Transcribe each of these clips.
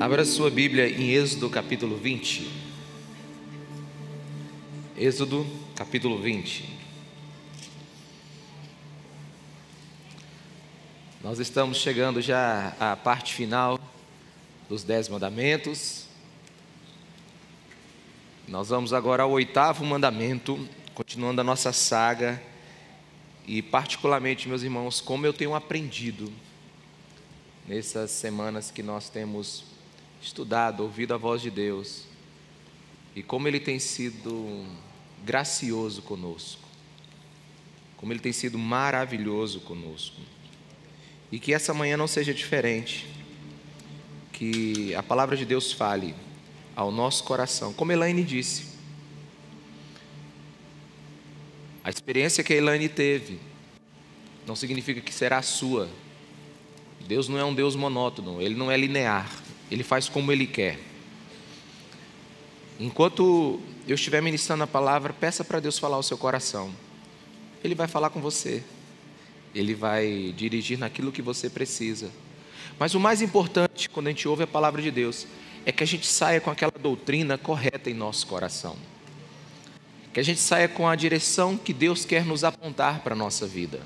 Abra sua Bíblia em Êxodo capítulo 20. Êxodo capítulo 20. Nós estamos chegando já à parte final dos Dez Mandamentos. Nós vamos agora ao oitavo mandamento, continuando a nossa saga. E, particularmente, meus irmãos, como eu tenho aprendido nessas semanas que nós temos estudado, ouvido a voz de Deus e como Ele tem sido gracioso conosco, como Ele tem sido maravilhoso conosco. E que essa manhã não seja diferente, que a palavra de Deus fale ao nosso coração, como Elaine disse. A experiência que a Elaine teve não significa que será a sua. Deus não é um Deus monótono, ele não é linear. Ele faz como Ele quer. Enquanto eu estiver ministrando a palavra, peça para Deus falar ao seu coração. Ele vai falar com você. Ele vai dirigir naquilo que você precisa. Mas o mais importante, quando a gente ouve a palavra de Deus, é que a gente saia com aquela doutrina correta em nosso coração. Que a gente saia com a direção que Deus quer nos apontar para a nossa vida.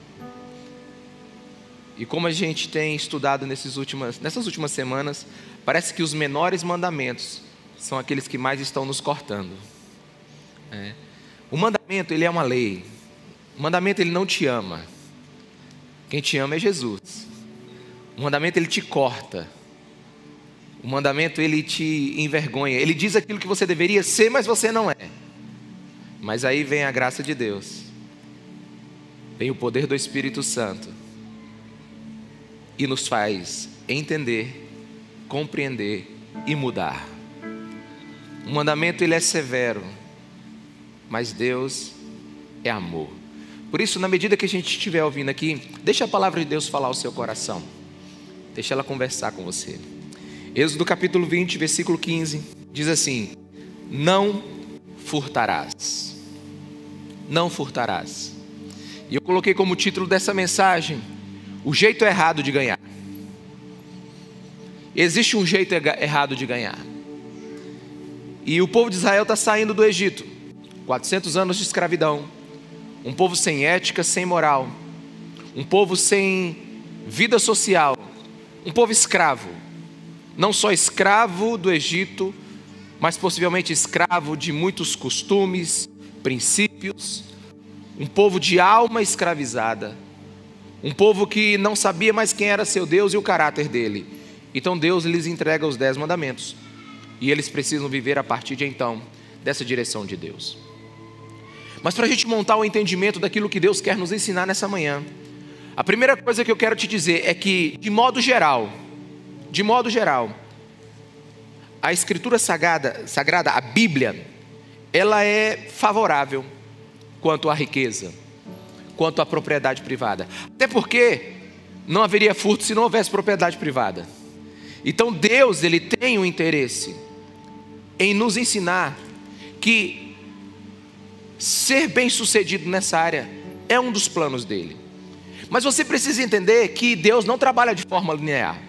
E como a gente tem estudado nessas últimas, nessas últimas semanas, Parece que os menores mandamentos são aqueles que mais estão nos cortando. É. O mandamento, ele é uma lei. O mandamento, ele não te ama. Quem te ama é Jesus. O mandamento, ele te corta. O mandamento, ele te envergonha. Ele diz aquilo que você deveria ser, mas você não é. Mas aí vem a graça de Deus. Vem o poder do Espírito Santo. E nos faz entender compreender e mudar. O mandamento ele é severo, mas Deus é amor. Por isso, na medida que a gente estiver ouvindo aqui, deixa a palavra de Deus falar ao seu coração. Deixa ela conversar com você. Êxodo capítulo 20, versículo 15, diz assim: Não furtarás. Não furtarás. E eu coloquei como título dessa mensagem: O jeito errado de ganhar. Existe um jeito errado de ganhar. E o povo de Israel está saindo do Egito 400 anos de escravidão. Um povo sem ética, sem moral. Um povo sem vida social. Um povo escravo. Não só escravo do Egito, mas possivelmente escravo de muitos costumes, princípios. Um povo de alma escravizada. Um povo que não sabia mais quem era seu Deus e o caráter dele então Deus lhes entrega os dez mandamentos. E eles precisam viver a partir de então dessa direção de Deus. Mas para a gente montar o entendimento daquilo que Deus quer nos ensinar nessa manhã, a primeira coisa que eu quero te dizer é que, de modo geral, de modo geral, a Escritura Sagrada, Sagrada a Bíblia, ela é favorável quanto à riqueza, quanto à propriedade privada. Até porque não haveria furto se não houvesse propriedade privada. Então Deus, ele tem um interesse em nos ensinar que ser bem-sucedido nessa área é um dos planos dele. Mas você precisa entender que Deus não trabalha de forma linear.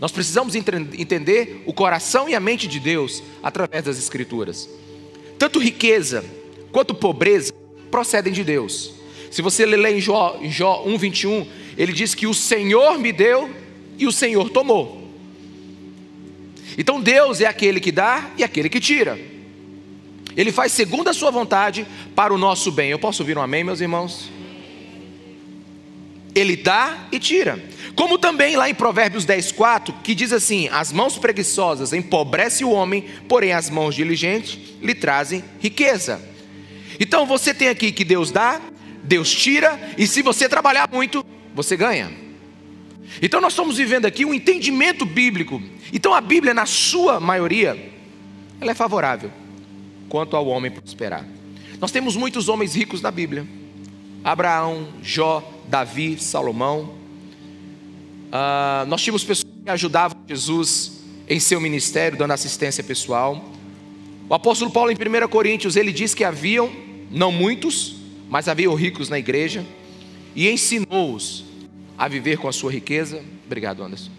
Nós precisamos entender o coração e a mente de Deus através das Escrituras. Tanto riqueza quanto pobreza procedem de Deus. Se você ler em Jó, Jó 1,21, ele diz que o Senhor me deu e o Senhor tomou. Então Deus é aquele que dá e aquele que tira. Ele faz segundo a sua vontade para o nosso bem. Eu posso ouvir um amém, meus irmãos? Ele dá e tira. Como também lá em Provérbios 10, 4, que diz assim: As mãos preguiçosas empobrecem o homem, porém as mãos diligentes lhe trazem riqueza. Então você tem aqui que Deus dá, Deus tira, e se você trabalhar muito, você ganha. Então nós estamos vivendo aqui um entendimento bíblico. Então a Bíblia, na sua maioria, ela é favorável quanto ao homem prosperar. Nós temos muitos homens ricos na Bíblia: Abraão, Jó, Davi, Salomão. Ah, nós tínhamos pessoas que ajudavam Jesus em seu ministério, dando assistência pessoal. O apóstolo Paulo, em 1 Coríntios, ele diz que haviam, não muitos, mas haviam ricos na igreja, e ensinou-os a viver com a sua riqueza. Obrigado, Anderson.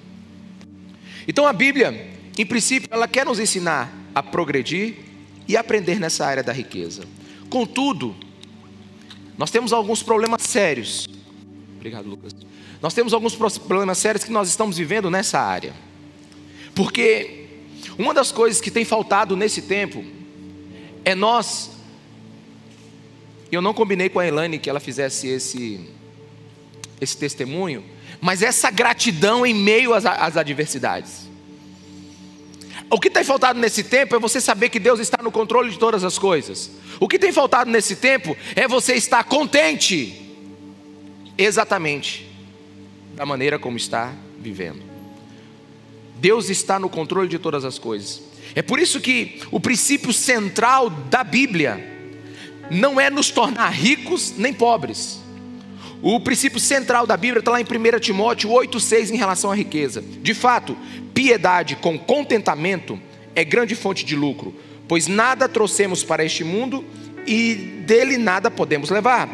Então a Bíblia, em princípio, ela quer nos ensinar a progredir e aprender nessa área da riqueza. Contudo, nós temos alguns problemas sérios. Obrigado, Lucas. Nós temos alguns problemas sérios que nós estamos vivendo nessa área. Porque uma das coisas que tem faltado nesse tempo é nós. Eu não combinei com a Elane que ela fizesse esse, esse testemunho, mas essa gratidão em meio às, às adversidades. O que tem faltado nesse tempo é você saber que Deus está no controle de todas as coisas. O que tem faltado nesse tempo é você estar contente, exatamente da maneira como está vivendo. Deus está no controle de todas as coisas. É por isso que o princípio central da Bíblia não é nos tornar ricos nem pobres. O princípio central da Bíblia está lá em 1 Timóteo 8,6 em relação à riqueza. De fato, piedade com contentamento é grande fonte de lucro, pois nada trouxemos para este mundo e dele nada podemos levar.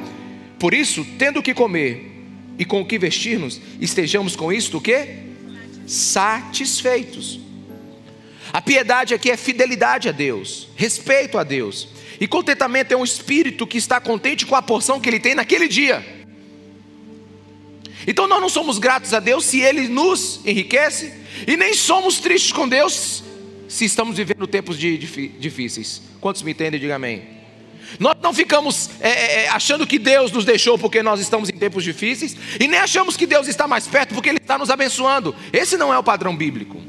Por isso, tendo o que comer e com o que vestir-nos, estejamos com isto o quê? Satisfeitos. A piedade aqui é fidelidade a Deus, respeito a Deus. E contentamento é um espírito que está contente com a porção que ele tem naquele dia. Então nós não somos gratos a Deus se Ele nos enriquece, e nem somos tristes com Deus se estamos vivendo tempos de, de, difíceis. Quantos me entendem? Diga amém. Nós não ficamos é, é, é, achando que Deus nos deixou porque nós estamos em tempos difíceis, e nem achamos que Deus está mais perto porque Ele está nos abençoando. Esse não é o padrão bíblico.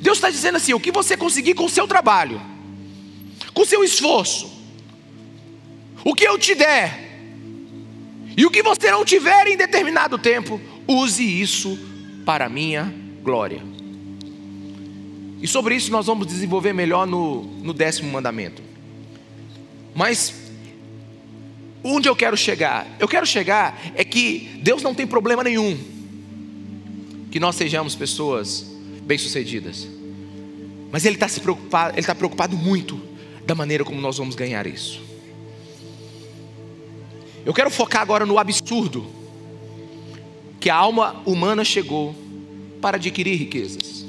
Deus está dizendo assim: o que você conseguir com o seu trabalho, com o seu esforço, o que eu te der, e o que você não tiver em determinado tempo, use isso para a minha glória. E sobre isso nós vamos desenvolver melhor no, no décimo mandamento. Mas onde eu quero chegar? Eu quero chegar é que Deus não tem problema nenhum que nós sejamos pessoas bem-sucedidas. Mas Ele está se preocupado, Ele está preocupado muito da maneira como nós vamos ganhar isso. Eu quero focar agora no absurdo que a alma humana chegou para adquirir riquezas.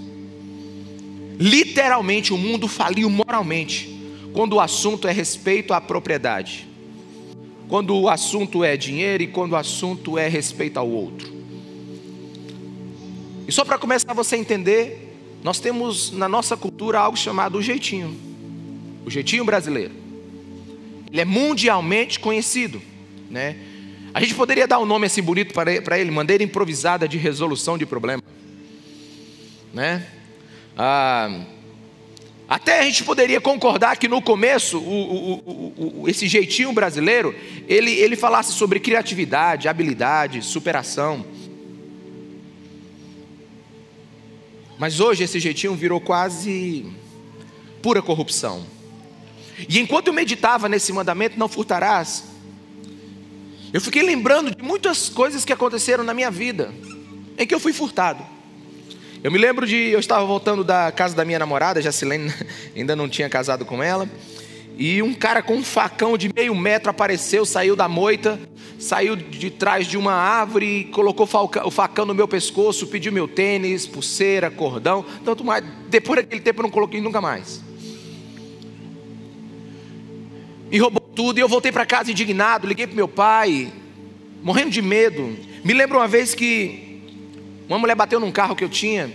Literalmente, o mundo faliu moralmente quando o assunto é respeito à propriedade, quando o assunto é dinheiro e quando o assunto é respeito ao outro. E só para começar você a entender, nós temos na nossa cultura algo chamado o jeitinho, o jeitinho brasileiro. Ele é mundialmente conhecido né? A gente poderia dar um nome assim bonito para ele, maneira improvisada de resolução de problema, né? Ah, até a gente poderia concordar que no começo, o, o, o, esse jeitinho brasileiro, ele, ele falasse sobre criatividade, habilidade, superação. Mas hoje esse jeitinho virou quase pura corrupção. E enquanto eu meditava nesse mandamento, não furtarás, eu fiquei lembrando de muitas coisas que aconteceram na minha vida, em que eu fui furtado. Eu me lembro de, eu estava voltando da casa da minha namorada, Jacilene ainda não tinha casado com ela, e um cara com um facão de meio metro apareceu, saiu da moita, saiu de trás de uma árvore, colocou o facão no meu pescoço, pediu meu tênis, pulseira, cordão, tanto mais. Depois daquele tempo eu não coloquei nunca mais. E roubou tudo. E eu voltei para casa indignado, liguei para meu pai, morrendo de medo. Me lembro uma vez que uma mulher bateu num carro que eu tinha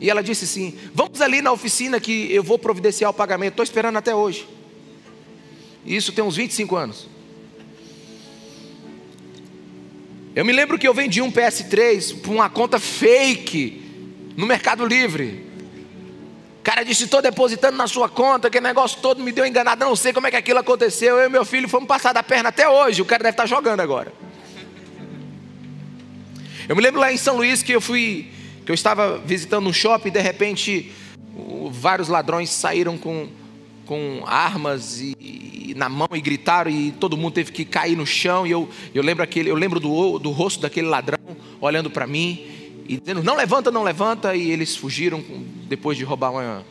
e ela disse assim: Vamos ali na oficina que eu vou providenciar o pagamento. Estou esperando até hoje. Isso tem uns 25 anos. Eu me lembro que eu vendi um PS3 por uma conta fake no Mercado Livre. Cara disse: estou depositando na sua conta, que negócio todo me deu enganado, não sei como é que aquilo aconteceu. Eu e meu filho fomos passar da perna até hoje. O cara deve estar jogando agora. Eu me lembro lá em São Luís que eu fui, que eu estava visitando um shopping e de repente vários ladrões saíram com, com armas e, e, na mão e gritaram e todo mundo teve que cair no chão. E eu, eu lembro aquele, eu lembro do, do rosto daquele ladrão olhando para mim e dizendo: Não levanta, não levanta. E eles fugiram depois de roubar uma,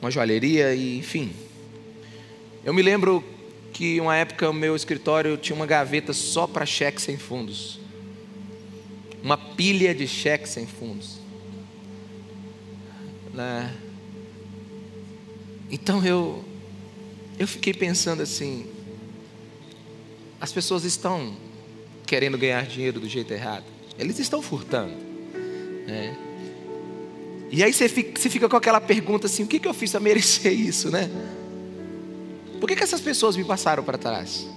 uma joalheria, e enfim. Eu me lembro que uma época o meu escritório tinha uma gaveta só para cheques sem fundos. Uma pilha de cheques sem fundos. Né? Então eu, eu fiquei pensando assim: as pessoas estão querendo ganhar dinheiro do jeito errado, eles estão furtando. Né? E aí você fica, você fica, com aquela pergunta assim: o que, que eu fiz para merecer isso, né? Por que, que essas pessoas me passaram para trás?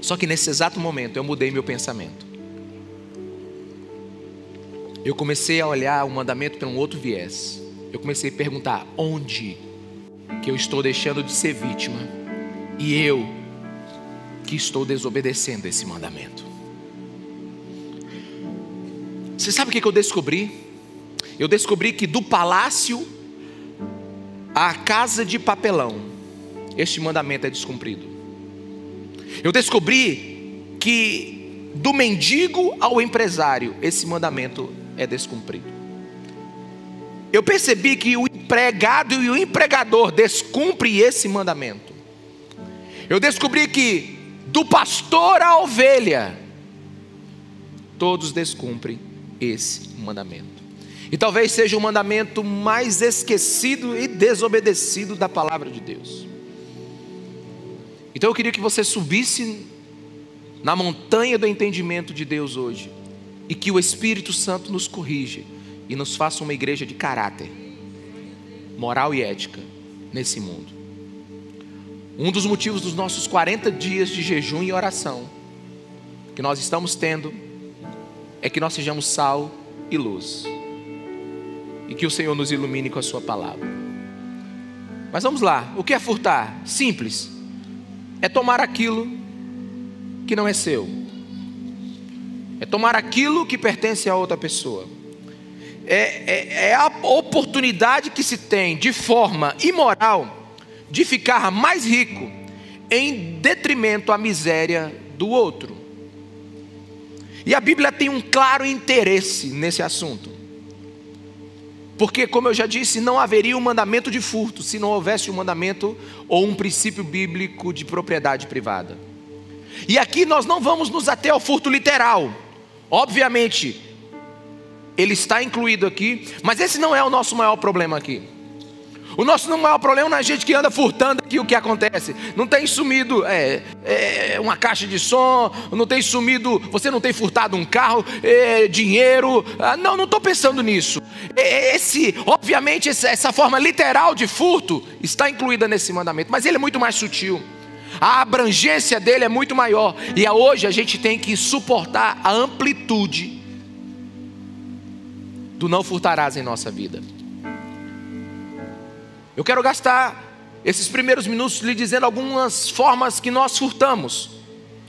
Só que nesse exato momento eu mudei meu pensamento. Eu comecei a olhar o mandamento para um outro viés. Eu comecei a perguntar: onde que eu estou deixando de ser vítima e eu que estou desobedecendo esse mandamento? Você sabe o que eu descobri? Eu descobri que do palácio à casa de papelão, este mandamento é descumprido. Eu descobri que do mendigo ao empresário, esse mandamento é descumprido. Eu percebi que o empregado e o empregador descumprem esse mandamento. Eu descobri que do pastor à ovelha, todos descumprem esse mandamento. E talvez seja o mandamento mais esquecido e desobedecido da palavra de Deus. Então eu queria que você subisse na montanha do entendimento de Deus hoje e que o Espírito Santo nos corrija e nos faça uma igreja de caráter, moral e ética nesse mundo. Um dos motivos dos nossos 40 dias de jejum e oração que nós estamos tendo é que nós sejamos sal e luz. E que o Senhor nos ilumine com a Sua palavra. Mas vamos lá, o que é furtar? Simples. É tomar aquilo que não é seu. É tomar aquilo que pertence a outra pessoa. É, é, é a oportunidade que se tem de forma imoral de ficar mais rico em detrimento à miséria do outro. E a Bíblia tem um claro interesse nesse assunto. Porque, como eu já disse, não haveria um mandamento de furto se não houvesse um mandamento ou um princípio bíblico de propriedade privada. E aqui nós não vamos nos ater ao furto literal. Obviamente, ele está incluído aqui, mas esse não é o nosso maior problema aqui. O nosso maior problema não é a gente que anda furtando aqui o que acontece. Não tem sumido é, é, uma caixa de som, não tem sumido, você não tem furtado um carro, é, dinheiro. Ah, não, não estou pensando nisso. Esse, obviamente, essa forma literal de furto está incluída nesse mandamento, mas ele é muito mais sutil. A abrangência dele é muito maior. E hoje a gente tem que suportar a amplitude do não furtarás em nossa vida. Eu quero gastar esses primeiros minutos lhe dizendo algumas formas que nós furtamos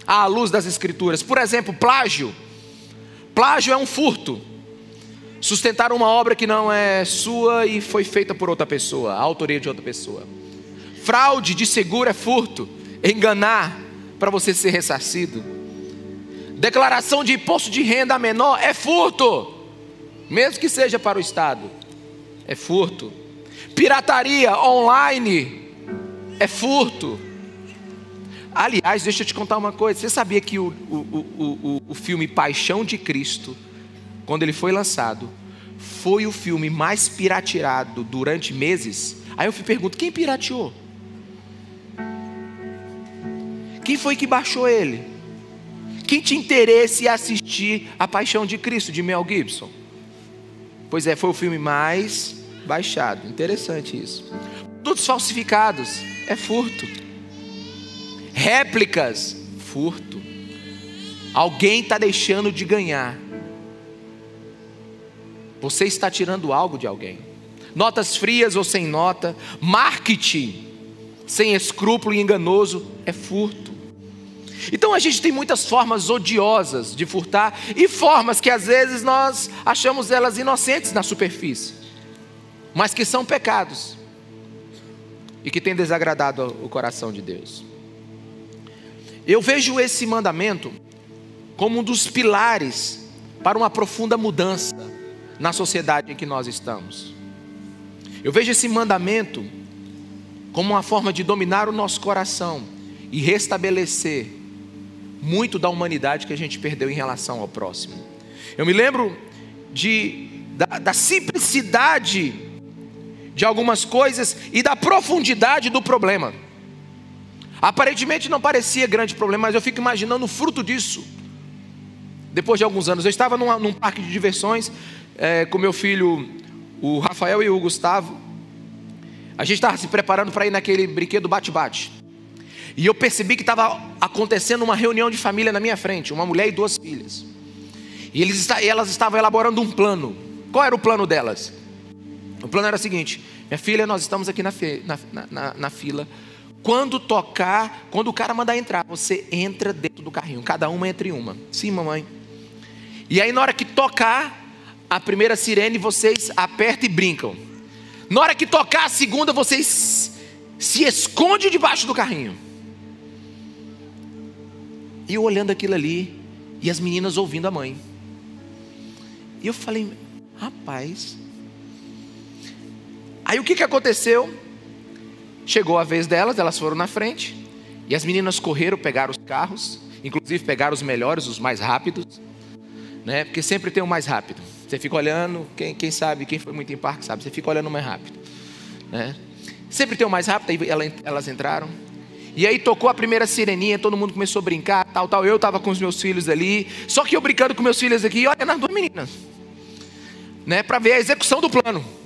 à luz das Escrituras. Por exemplo, plágio. Plágio é um furto. Sustentar uma obra que não é sua e foi feita por outra pessoa, a autoria de outra pessoa. Fraude de seguro é furto. Enganar para você ser ressarcido. Declaração de imposto de renda menor é furto, mesmo que seja para o Estado. É furto Pirataria online é furto. Aliás, deixa eu te contar uma coisa. Você sabia que o, o, o, o, filme Paixão de Cristo, quando ele foi lançado, foi o filme mais pirateado durante meses? Aí eu pergunto: quem pirateou? Quem foi que baixou ele? Quem tinha interesse em assistir A Paixão de Cristo, de Mel Gibson? Pois é, foi o filme mais baixado. Interessante isso. Todos falsificados é furto. Réplicas, furto. Alguém está deixando de ganhar. Você está tirando algo de alguém. Notas frias ou sem nota, marketing sem escrúpulo e enganoso é furto. Então a gente tem muitas formas odiosas de furtar e formas que às vezes nós achamos elas inocentes na superfície mas que são pecados e que têm desagradado o coração de Deus. Eu vejo esse mandamento como um dos pilares para uma profunda mudança na sociedade em que nós estamos. Eu vejo esse mandamento como uma forma de dominar o nosso coração e restabelecer muito da humanidade que a gente perdeu em relação ao próximo. Eu me lembro de, da, da simplicidade de algumas coisas e da profundidade do problema. Aparentemente não parecia grande problema, mas eu fico imaginando o fruto disso. Depois de alguns anos, eu estava num, num parque de diversões é, com meu filho, o Rafael e o Gustavo. A gente estava se preparando para ir naquele brinquedo bate-bate. E eu percebi que estava acontecendo uma reunião de família na minha frente, uma mulher e duas filhas. E eles, elas estavam elaborando um plano. Qual era o plano delas? O plano era o seguinte: minha filha, nós estamos aqui na, na, na, na fila. Quando tocar, quando o cara mandar entrar, você entra dentro do carrinho, cada uma entre uma. Sim, mamãe. E aí, na hora que tocar a primeira sirene, vocês apertam e brincam. Na hora que tocar a segunda, vocês se escondem debaixo do carrinho. E eu olhando aquilo ali, e as meninas ouvindo a mãe. E eu falei, rapaz, Aí o que, que aconteceu? Chegou a vez delas, elas foram na frente, e as meninas correram, pegaram os carros, inclusive pegaram os melhores, os mais rápidos, né? Porque sempre tem o mais rápido. Você fica olhando, quem, quem sabe, quem foi muito em parque sabe, você fica olhando o mais rápido, né? Sempre tem o mais rápido, aí elas entraram. E aí tocou a primeira sireninha, todo mundo começou a brincar, tal, tal. Eu estava com os meus filhos ali, só que eu brincando com meus filhos aqui, olha nas duas meninas, né? Para ver a execução do plano.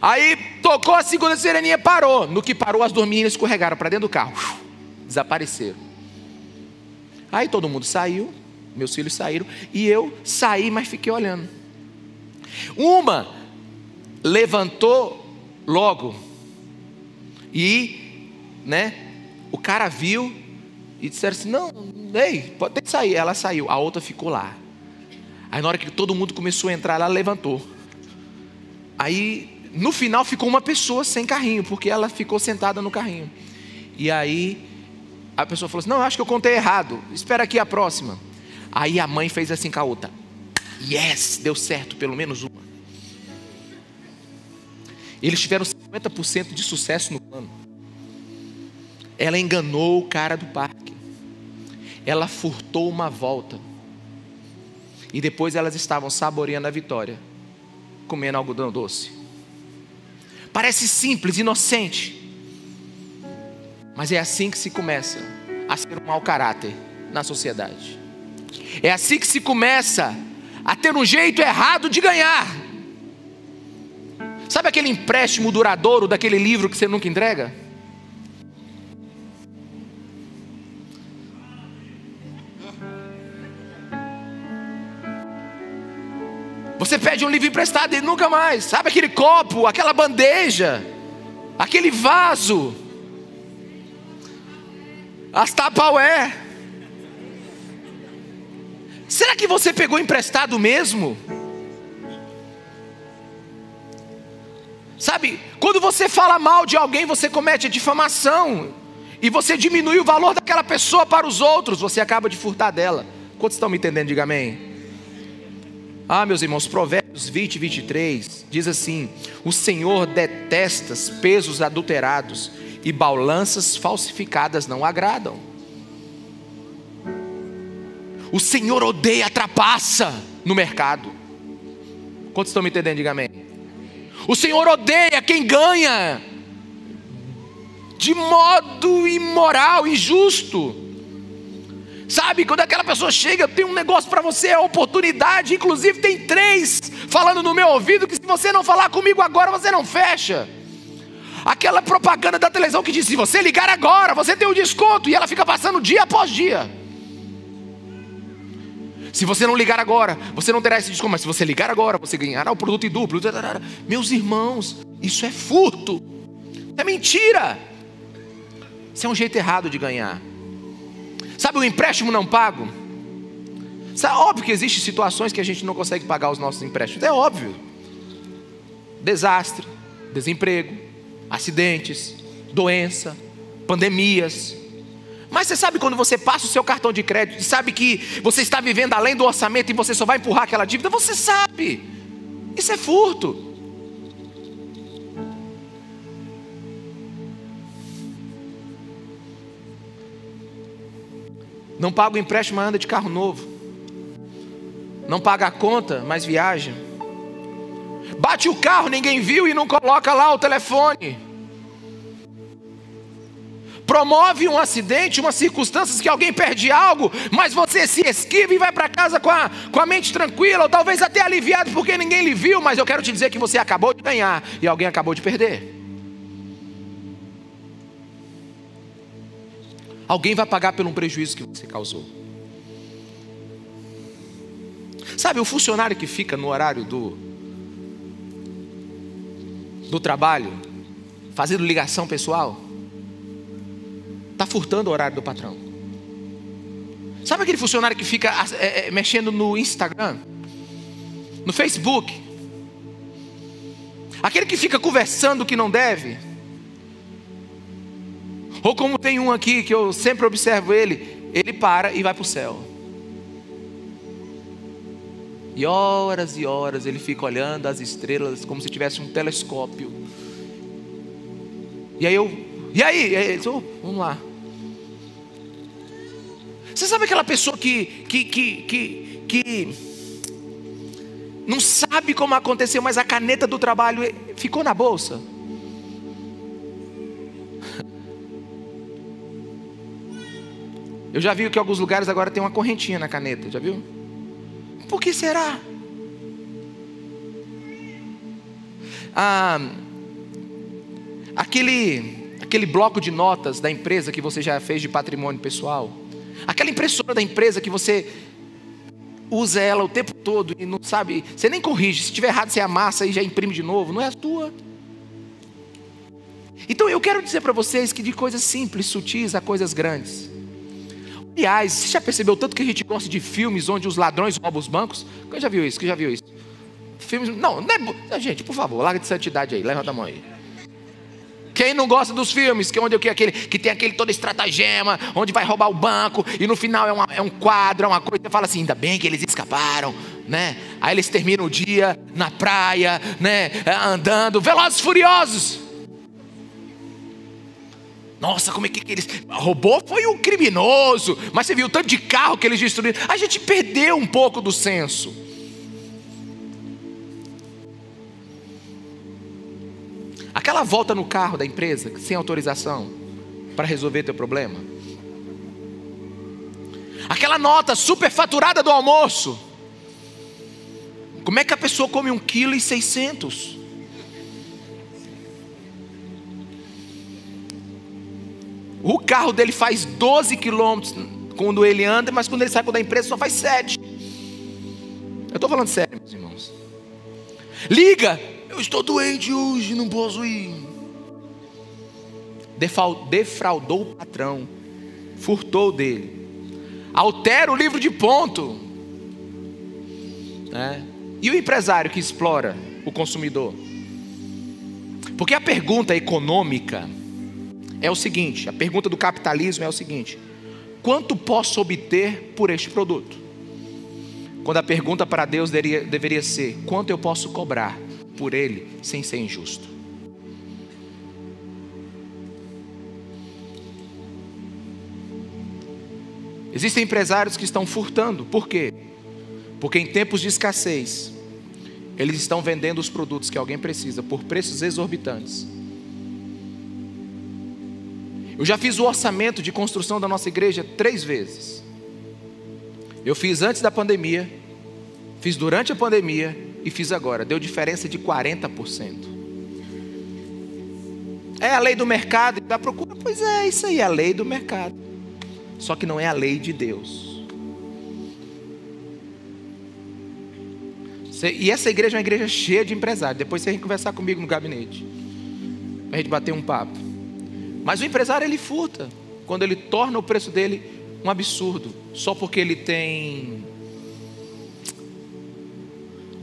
Aí tocou a segunda sireninha, parou. No que parou, as meninas escorregaram para dentro do carro. Desapareceram. Aí todo mundo saiu, meus filhos saíram, e eu saí, mas fiquei olhando. Uma levantou logo, e, né, o cara viu e disseram assim: Não, ei, pode ter que sair. Ela saiu, a outra ficou lá. Aí na hora que todo mundo começou a entrar, ela levantou. Aí no final ficou uma pessoa sem carrinho, porque ela ficou sentada no carrinho. E aí a pessoa falou assim: Não, acho que eu contei errado, espera aqui a próxima. Aí a mãe fez assim com a outra: Yes, deu certo, pelo menos uma. Eles tiveram 50% de sucesso no plano. Ela enganou o cara do parque. Ela furtou uma volta. E depois elas estavam saboreando a vitória, comendo algodão doce. Parece simples, inocente. Mas é assim que se começa a ser um mau caráter na sociedade. É assim que se começa a ter um jeito errado de ganhar. Sabe aquele empréstimo duradouro daquele livro que você nunca entrega? Você pede um livro emprestado e nunca mais. Sabe aquele copo, aquela bandeja, aquele vaso, as tapaué. Será que você pegou emprestado mesmo? Sabe, quando você fala mal de alguém, você comete difamação. E você diminui o valor daquela pessoa para os outros, você acaba de furtar dela. Quantos estão me entendendo? Diga amém. Ah, meus irmãos, Provérbios 20, 23 diz assim: O Senhor detesta pesos adulterados e balanças falsificadas não agradam. O Senhor odeia a trapaça no mercado. Quantos estão me entendendo? Diga amém. O Senhor odeia quem ganha de modo imoral, injusto. Sabe, quando aquela pessoa chega, tem um negócio para você, é oportunidade. Inclusive, tem três falando no meu ouvido que se você não falar comigo agora, você não fecha. Aquela propaganda da televisão que diz: se você ligar agora, você tem um desconto. E ela fica passando dia após dia. Se você não ligar agora, você não terá esse desconto. Mas se você ligar agora, você ganhará o produto em duplo. Meus irmãos, isso é furto. É mentira. Isso é um jeito errado de ganhar. Sabe o empréstimo não pago? É óbvio que existem situações que a gente não consegue pagar os nossos empréstimos. É óbvio. Desastre, desemprego, acidentes, doença, pandemias. Mas você sabe quando você passa o seu cartão de crédito e sabe que você está vivendo além do orçamento e você só vai empurrar aquela dívida? Você sabe. Isso é furto. Não paga o empréstimo, mas anda de carro novo. Não paga a conta, mas viaja. Bate o carro, ninguém viu e não coloca lá o telefone. Promove um acidente, uma circunstância que alguém perde algo, mas você se esquiva e vai para casa com a, com a mente tranquila, ou talvez até aliviado porque ninguém lhe viu, mas eu quero te dizer que você acabou de ganhar e alguém acabou de perder. Alguém vai pagar pelo prejuízo que você causou. Sabe, o funcionário que fica no horário do, do trabalho, fazendo ligação pessoal, está furtando o horário do patrão. Sabe aquele funcionário que fica é, é, mexendo no Instagram, no Facebook? Aquele que fica conversando que não deve? Ou como tem um aqui que eu sempre observo ele, ele para e vai para o céu. E horas e horas ele fica olhando as estrelas como se tivesse um telescópio. E aí eu, e aí? E aí oh, vamos lá. Você sabe aquela pessoa que, que, que, que, que não sabe como aconteceu, mas a caneta do trabalho ficou na bolsa? Eu já vi que alguns lugares agora tem uma correntinha na caneta, já viu? Por que será? Ah, aquele, aquele bloco de notas da empresa que você já fez de patrimônio pessoal, aquela impressora da empresa que você usa ela o tempo todo e não sabe, você nem corrige, se tiver errado você amassa e já imprime de novo, não é a tua. Então eu quero dizer para vocês que de coisas simples, sutis a coisas grandes. Aliás, você já percebeu tanto que a gente gosta de filmes onde os ladrões roubam os bancos? Quem já viu isso? Quem já viu isso? Filmes. Não, não é. Gente, por favor, larga de santidade aí, levanta a mão aí. Quem não gosta dos filmes, que, onde, que, aquele, que tem aquele todo estratagema, onde vai roubar o banco, e no final é, uma, é um quadro, é uma coisa, você fala assim, ainda bem que eles escaparam, né? Aí eles terminam o dia na praia, né? Andando, velozes furiosos. Nossa, como é que, eles. Roubou foi um criminoso, mas você viu o tanto de carro que eles destruíram. A gente perdeu um pouco do senso. Aquela volta no carro da empresa, sem autorização, para resolver teu problema. Aquela nota superfaturada do almoço. Como é que a pessoa come um quilo e seiscentos? O carro dele faz 12 quilômetros quando ele anda, mas quando ele sai da empresa só faz 7. Eu estou falando sério, meus irmãos. Liga, eu estou doente hoje, não posso ir. Defraudou o patrão, furtou dele, altera o livro de ponto. É. E o empresário que explora o consumidor? Porque a pergunta econômica é o seguinte: a pergunta do capitalismo é o seguinte: quanto posso obter por este produto? Quando a pergunta para Deus deveria, ser: quanto eu posso cobrar por ele sem ser injusto? Existem empresários que estão furtando, por quê? Porque em tempos de escassez, eles estão vendendo os produtos que alguém precisa por preços exorbitantes eu já fiz o orçamento de construção da nossa igreja três vezes. Eu fiz antes da pandemia, fiz durante a pandemia e fiz agora. Deu diferença de 40%. É a lei do mercado da procura? Pois é, isso aí é a lei do mercado. Só que não é a lei de Deus. E essa igreja é uma igreja cheia de empresários. Depois você vem conversar comigo no gabinete. Para a gente bater um papo. Mas o empresário ele furta quando ele torna o preço dele um absurdo, só porque ele tem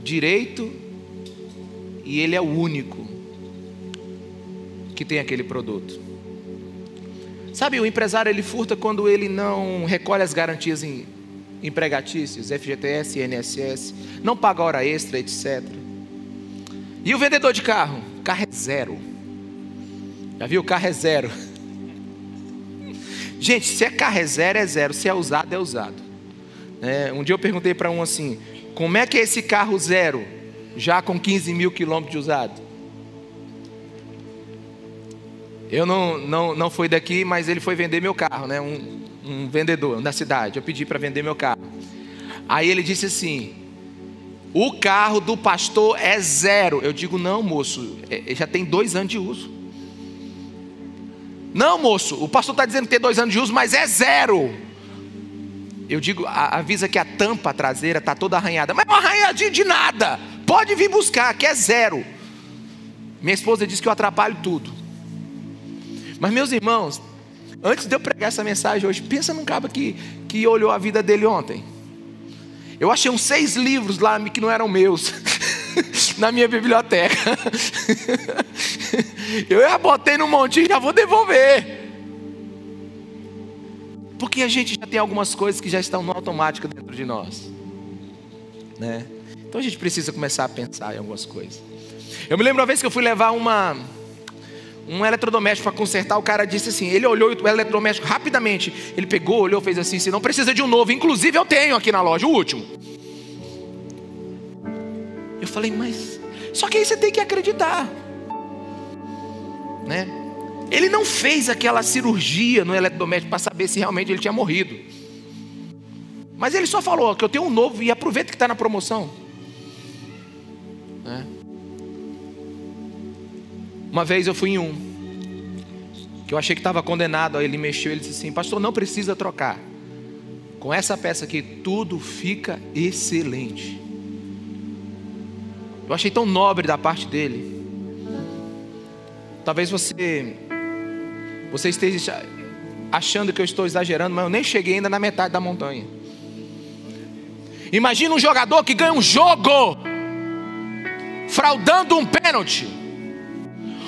direito e ele é o único que tem aquele produto. Sabe, o empresário ele furta quando ele não recolhe as garantias empregatícias, FGTS, INSS, não paga hora extra, etc. E o vendedor de carro? Carro é zero. Já viu? O carro é zero. Gente, se é carro é zero, é zero. Se é usado, é usado. É, um dia eu perguntei para um assim: como é que é esse carro zero? já com 15 mil quilômetros de usado. Eu não, não, não fui daqui, mas ele foi vender meu carro, né? Um, um vendedor da cidade. Eu pedi para vender meu carro. Aí ele disse assim: o carro do pastor é zero. Eu digo, não, moço, é, já tem dois anos de uso. Não, moço, o pastor está dizendo que tem dois anos de uso, mas é zero. Eu digo, avisa que a tampa traseira está toda arranhada. Mas é uma arranhadinha de nada. Pode vir buscar, que é zero. Minha esposa disse que eu atrapalho tudo. Mas, meus irmãos, antes de eu pregar essa mensagem hoje, pensa num cabo que, que olhou a vida dele ontem. Eu achei uns seis livros lá que não eram meus, na minha biblioteca. eu já botei no montinho já vou devolver. Porque a gente já tem algumas coisas que já estão no automático dentro de nós. Né? Então a gente precisa começar a pensar em algumas coisas. Eu me lembro uma vez que eu fui levar uma um eletrodoméstico para consertar, o cara disse assim, ele olhou o eletrodoméstico rapidamente, ele pegou, olhou, fez assim, se não precisa de um novo, inclusive eu tenho aqui na loja, o último. Eu falei, mas só que aí você tem que acreditar, né? Ele não fez aquela cirurgia no eletrodoméstico para saber se realmente ele tinha morrido. Mas ele só falou que eu tenho um novo e aproveita que está na promoção. Né? Uma vez eu fui em um, que eu achei que estava condenado, aí ele mexeu, ele disse assim: Pastor, não precisa trocar. Com essa peça aqui, tudo fica excelente. Eu achei tão nobre da parte dele. Talvez você você esteja achando que eu estou exagerando, mas eu nem cheguei ainda na metade da montanha. Imagina um jogador que ganha um jogo fraudando um pênalti.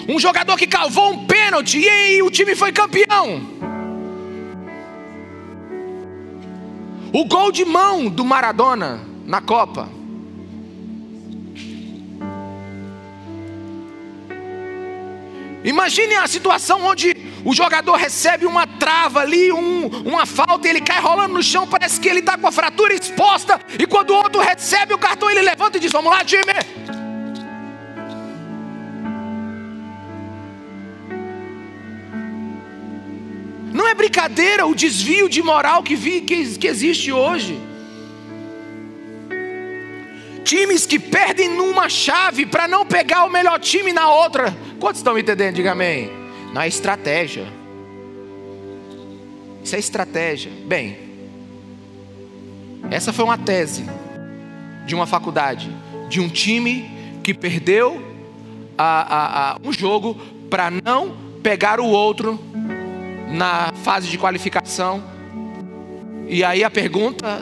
Um jogador que cavou um pênalti e aí o time foi campeão. O gol de mão do Maradona na Copa. Imagine a situação onde o jogador recebe uma trava ali, um, uma falta, e ele cai rolando no chão, parece que ele está com a fratura exposta, e quando o outro recebe o cartão, ele levanta e diz: Vamos lá, time. Não é brincadeira o desvio de moral que, vi, que, que existe hoje. Times que perdem numa chave para não pegar o melhor time na outra. Quantos estão me entendendo? Diga amém. Não é estratégia. Isso é estratégia. Bem, essa foi uma tese de uma faculdade, de um time que perdeu a, a, a um jogo para não pegar o outro na fase de qualificação. E aí a pergunta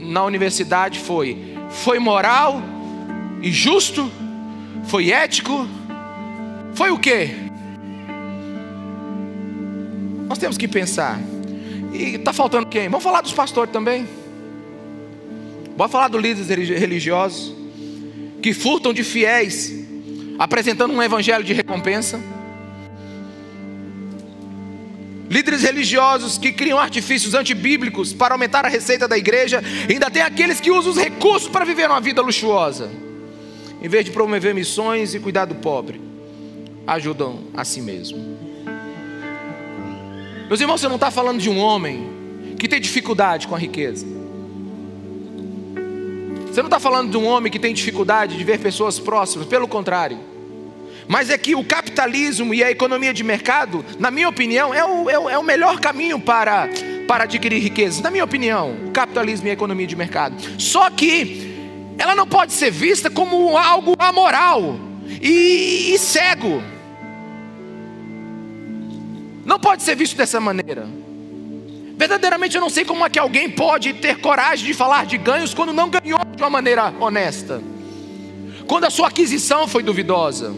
na universidade foi: foi moral e justo? Foi ético? Foi o quê? Nós temos que pensar. E está faltando quem? Vamos falar dos pastores também. Bora falar dos líderes religiosos que furtam de fiéis, apresentando um evangelho de recompensa. Líderes religiosos que criam artifícios antibíblicos para aumentar a receita da igreja. Ainda tem aqueles que usam os recursos para viver uma vida luxuosa. Em vez de promover missões e cuidar do pobre, ajudam a si mesmo. Meus irmãos, você não está falando de um homem que tem dificuldade com a riqueza. Você não está falando de um homem que tem dificuldade de ver pessoas próximas, pelo contrário. Mas é que o capitalismo e a economia de mercado, na minha opinião, é o, é o, é o melhor caminho para, para adquirir riqueza. Na minha opinião, o capitalismo e a economia de mercado. Só que ela não pode ser vista como algo amoral e, e cego. Não pode ser visto dessa maneira. Verdadeiramente eu não sei como é que alguém pode ter coragem de falar de ganhos quando não ganhou de uma maneira honesta. Quando a sua aquisição foi duvidosa.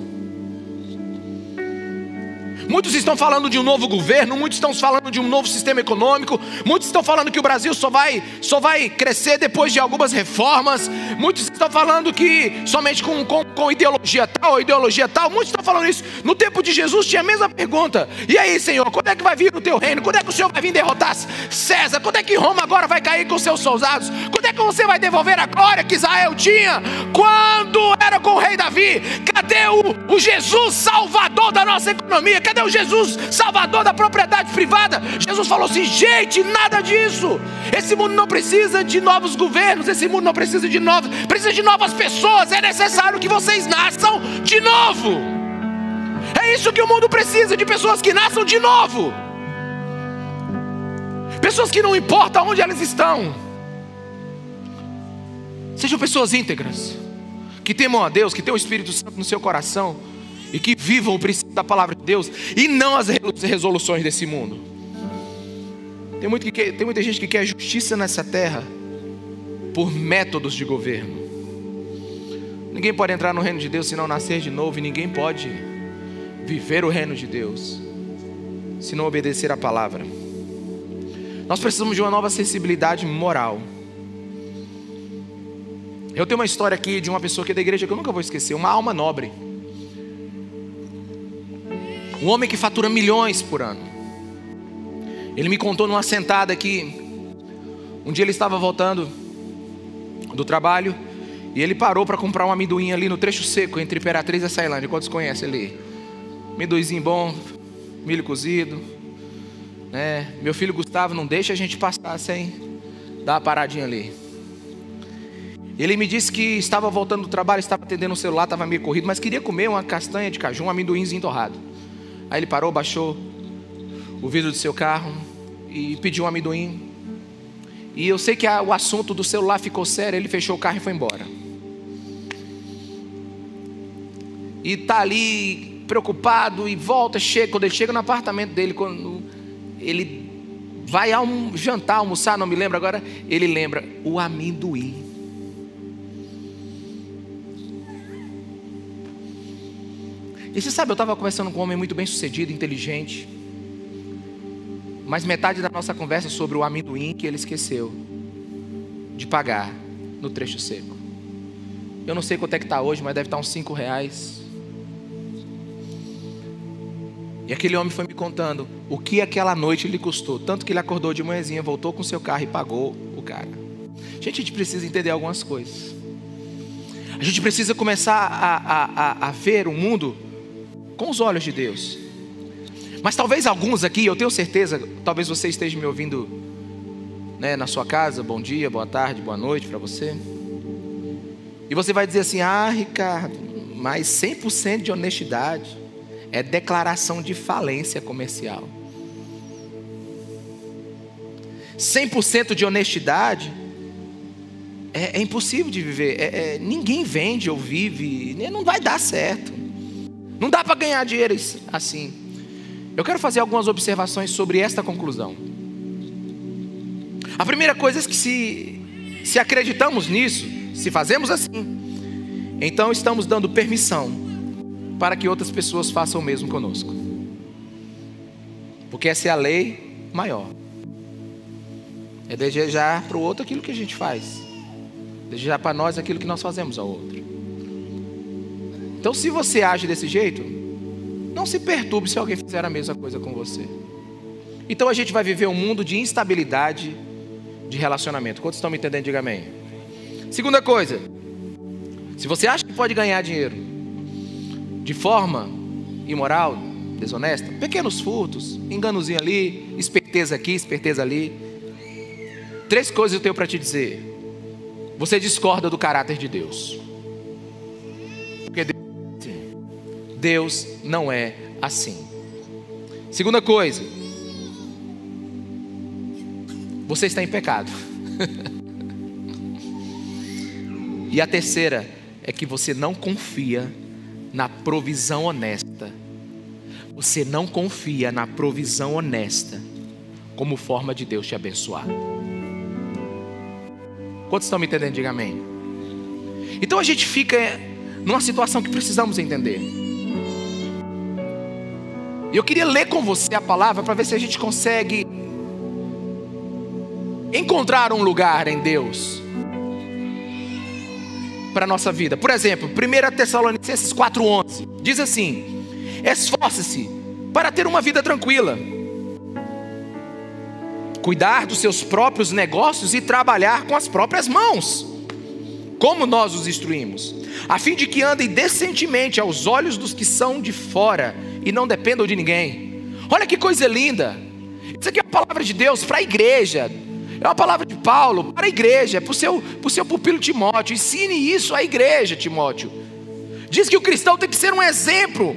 Muitos estão falando de um novo governo, muitos estão falando de um novo sistema econômico, muitos estão falando que o Brasil só vai, só vai crescer depois de algumas reformas, muitos estão falando que somente com, com, com ideologia tal ideologia tal, muitos estão falando isso. No tempo de Jesus tinha a mesma pergunta: e aí, Senhor, quando é que vai vir o teu reino? Quando é que o Senhor vai vir derrotar César? Quando é que Roma agora vai cair com seus soldados? Quando é que você vai devolver a glória que Israel tinha? Quando era com o rei Davi? Cadê o, o Jesus Salvador da nossa economia? Cadê o Jesus Salvador da propriedade privada? Jesus falou assim: gente, nada disso. Esse mundo não precisa de novos governos, esse mundo não precisa de novos, precisa de novas pessoas. É necessário que vocês nasçam de novo. É isso que o mundo precisa, de pessoas que nasçam de novo. Pessoas que não importa onde elas estão. Sejam pessoas íntegras, que temam a Deus, que tenham o Espírito Santo no seu coração e que vivam o princípio da palavra de Deus e não as resoluções desse mundo. Tem, muito que, tem muita gente que quer justiça nessa terra por métodos de governo. Ninguém pode entrar no reino de Deus se não nascer de novo, e ninguém pode viver o reino de Deus se não obedecer a palavra. Nós precisamos de uma nova sensibilidade moral. Eu tenho uma história aqui de uma pessoa que é da igreja que eu nunca vou esquecer, uma alma nobre. Um homem que fatura milhões por ano. Ele me contou numa sentada que um dia ele estava voltando do trabalho e ele parou para comprar um amendoim ali no trecho seco entre Imperatriz e Sailândia. Quantos conhecem ali? Amendoizinho bom, milho cozido. Né? Meu filho Gustavo não deixa a gente passar sem dar uma paradinha ali. Ele me disse que estava voltando do trabalho, estava atendendo o celular, estava meio corrido, mas queria comer uma castanha de caju, um amendoinzinho torrado. Aí ele parou, baixou o vidro do seu carro e pediu um amendoim. E eu sei que a, o assunto do celular ficou sério, ele fechou o carro e foi embora. E tá ali preocupado e volta, chega, quando ele chega no apartamento dele, quando ele vai a um jantar, almoçar, não me lembro agora, ele lembra o amendoim. E você sabe, eu estava conversando com um homem muito bem sucedido, inteligente. Mas metade da nossa conversa sobre o amendoim que ele esqueceu de pagar no trecho seco. Eu não sei quanto é que está hoje, mas deve estar tá uns cinco reais. E aquele homem foi me contando o que aquela noite lhe custou. Tanto que ele acordou de manhãzinha, voltou com seu carro e pagou o cara. Gente, a gente precisa entender algumas coisas. A gente precisa começar a, a, a, a ver o mundo com os olhos de Deus. Mas talvez alguns aqui, eu tenho certeza, talvez você esteja me ouvindo né, na sua casa, bom dia, boa tarde, boa noite para você. E você vai dizer assim: ah, Ricardo, mas 100% de honestidade é declaração de falência comercial. 100% de honestidade é, é, impossível de viver. É, é, ninguém vende ou vive, não vai dar certo. Não dá para ganhar dinheiro assim. Eu quero fazer algumas observações sobre esta conclusão. A primeira coisa é que se, se acreditamos nisso, se fazemos assim, então estamos dando permissão para que outras pessoas façam o mesmo conosco. Porque essa é a lei maior. É desejar para o outro aquilo que a gente faz. Desejar para nós aquilo que nós fazemos ao outro. Então, se você age desse jeito, não se perturbe se alguém fizer a mesma coisa com você. Então, a gente vai viver um mundo de instabilidade de relacionamento. Quantos estão me entendendo? Diga amém. Segunda coisa, se você acha que pode ganhar dinheiro de forma imoral, desonesta, pequenos furtos, enganozinho ali, esperteza aqui, esperteza ali. Três coisas eu tenho para te dizer. Você discorda do caráter de Deus. Deus não é assim. Segunda coisa, você está em pecado. e a terceira é que você não confia na provisão honesta. Você não confia na provisão honesta como forma de Deus te abençoar. Quantos estão me entendendo? Diga amém. Então a gente fica numa situação que precisamos entender. E eu queria ler com você a palavra para ver se a gente consegue encontrar um lugar em Deus para a nossa vida. Por exemplo, 1 Tessalonicenses 4,11 diz assim: Esforce-se para ter uma vida tranquila, cuidar dos seus próprios negócios e trabalhar com as próprias mãos, como nós os instruímos, a fim de que andem decentemente aos olhos dos que são de fora e não dependam de ninguém. Olha que coisa linda! Isso aqui é a palavra de Deus para a igreja, é uma palavra de Paulo para a igreja, para o seu, para o seu pupilo Timóteo. Ensine isso à igreja, Timóteo. Diz que o cristão tem que ser um exemplo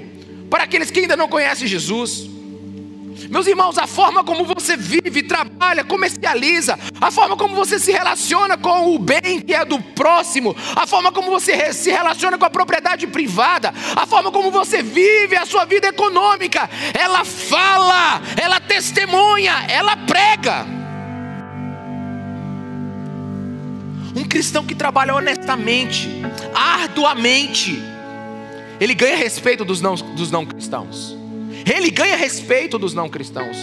para aqueles que ainda não conhecem Jesus. Meus irmãos, a forma como você vive, trabalha, comercializa, a forma como você se relaciona com o bem que é do próximo, a forma como você se relaciona com a propriedade privada, a forma como você vive a sua vida econômica, ela fala, ela testemunha, ela prega. Um cristão que trabalha honestamente, arduamente, ele ganha respeito dos não, dos não cristãos. Ele ganha respeito dos não cristãos.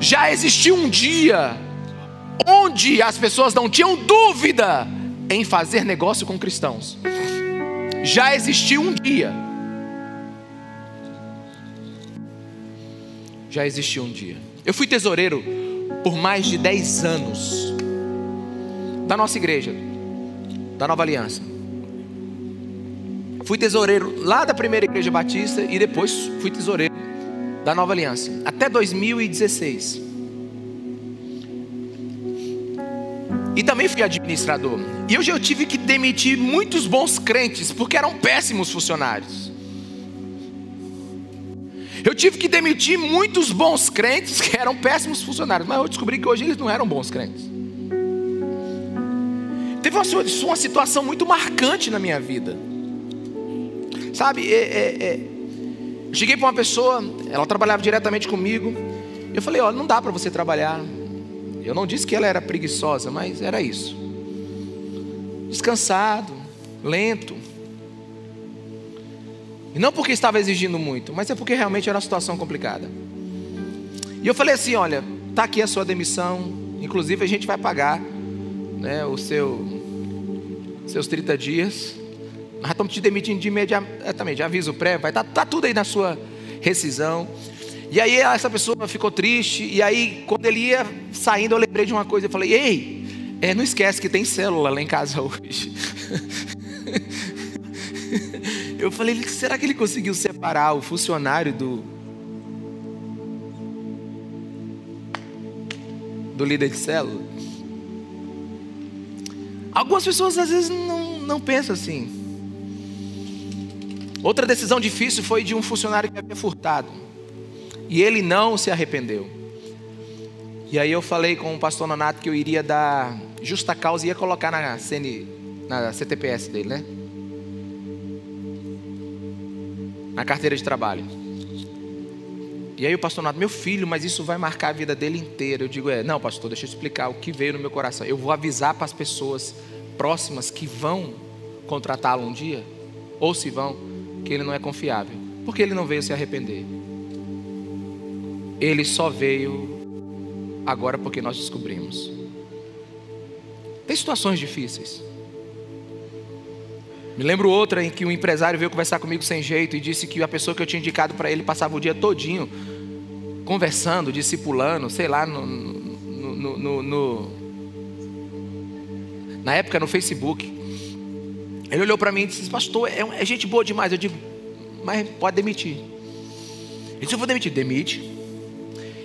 Já existiu um dia onde as pessoas não tinham dúvida em fazer negócio com cristãos. Já existiu um dia. Já existiu um dia. Eu fui tesoureiro por mais de 10 anos da nossa igreja, da Nova Aliança. Fui tesoureiro lá da primeira igreja batista e depois fui tesoureiro da Nova Aliança, até 2016. E também fui administrador. E hoje eu tive que demitir muitos bons crentes, porque eram péssimos funcionários. Eu tive que demitir muitos bons crentes que eram péssimos funcionários, mas eu descobri que hoje eles não eram bons crentes. Teve uma, uma situação muito marcante na minha vida. Sabe, é, é, é. cheguei para uma pessoa, ela trabalhava diretamente comigo. Eu falei: Olha, não dá para você trabalhar. Eu não disse que ela era preguiçosa, mas era isso. Descansado, lento. E não porque estava exigindo muito, mas é porque realmente era uma situação complicada. E eu falei assim: olha, está aqui a sua demissão, inclusive a gente vai pagar né, o seu, seus 30 dias. Nós estamos te demitindo de imediatamente, aviso prévio, vai estar tá, tá tudo aí na sua rescisão. E aí essa pessoa ficou triste, e aí quando ele ia saindo, eu lembrei de uma coisa, eu falei, ei, é, não esquece que tem célula lá em casa hoje. eu falei, será que ele conseguiu separar o funcionário do, do líder de célula? Algumas pessoas às vezes não, não pensam assim. Outra decisão difícil foi de um funcionário que havia furtado. E ele não se arrependeu. E aí eu falei com o pastor Nonato que eu iria dar justa causa e ia colocar na, CN, na CTPS dele, né? Na carteira de trabalho. E aí o pastor Nonato, meu filho, mas isso vai marcar a vida dele inteira. Eu digo, é, não, pastor, deixa eu explicar o que veio no meu coração. Eu vou avisar para as pessoas próximas que vão contratá-lo um dia, ou se vão, que ele não é confiável, porque ele não veio se arrepender. Ele só veio agora porque nós descobrimos. Tem situações difíceis. Me lembro outra em que um empresário veio conversar comigo sem jeito e disse que a pessoa que eu tinha indicado para ele passava o dia todinho conversando, discipulando, sei lá, no, no, no, na época no Facebook. Ele olhou para mim e disse: Pastor, é, é, gente boa demais. Eu digo: Mas pode demitir. Ele disse: Eu vou demitir. Demite.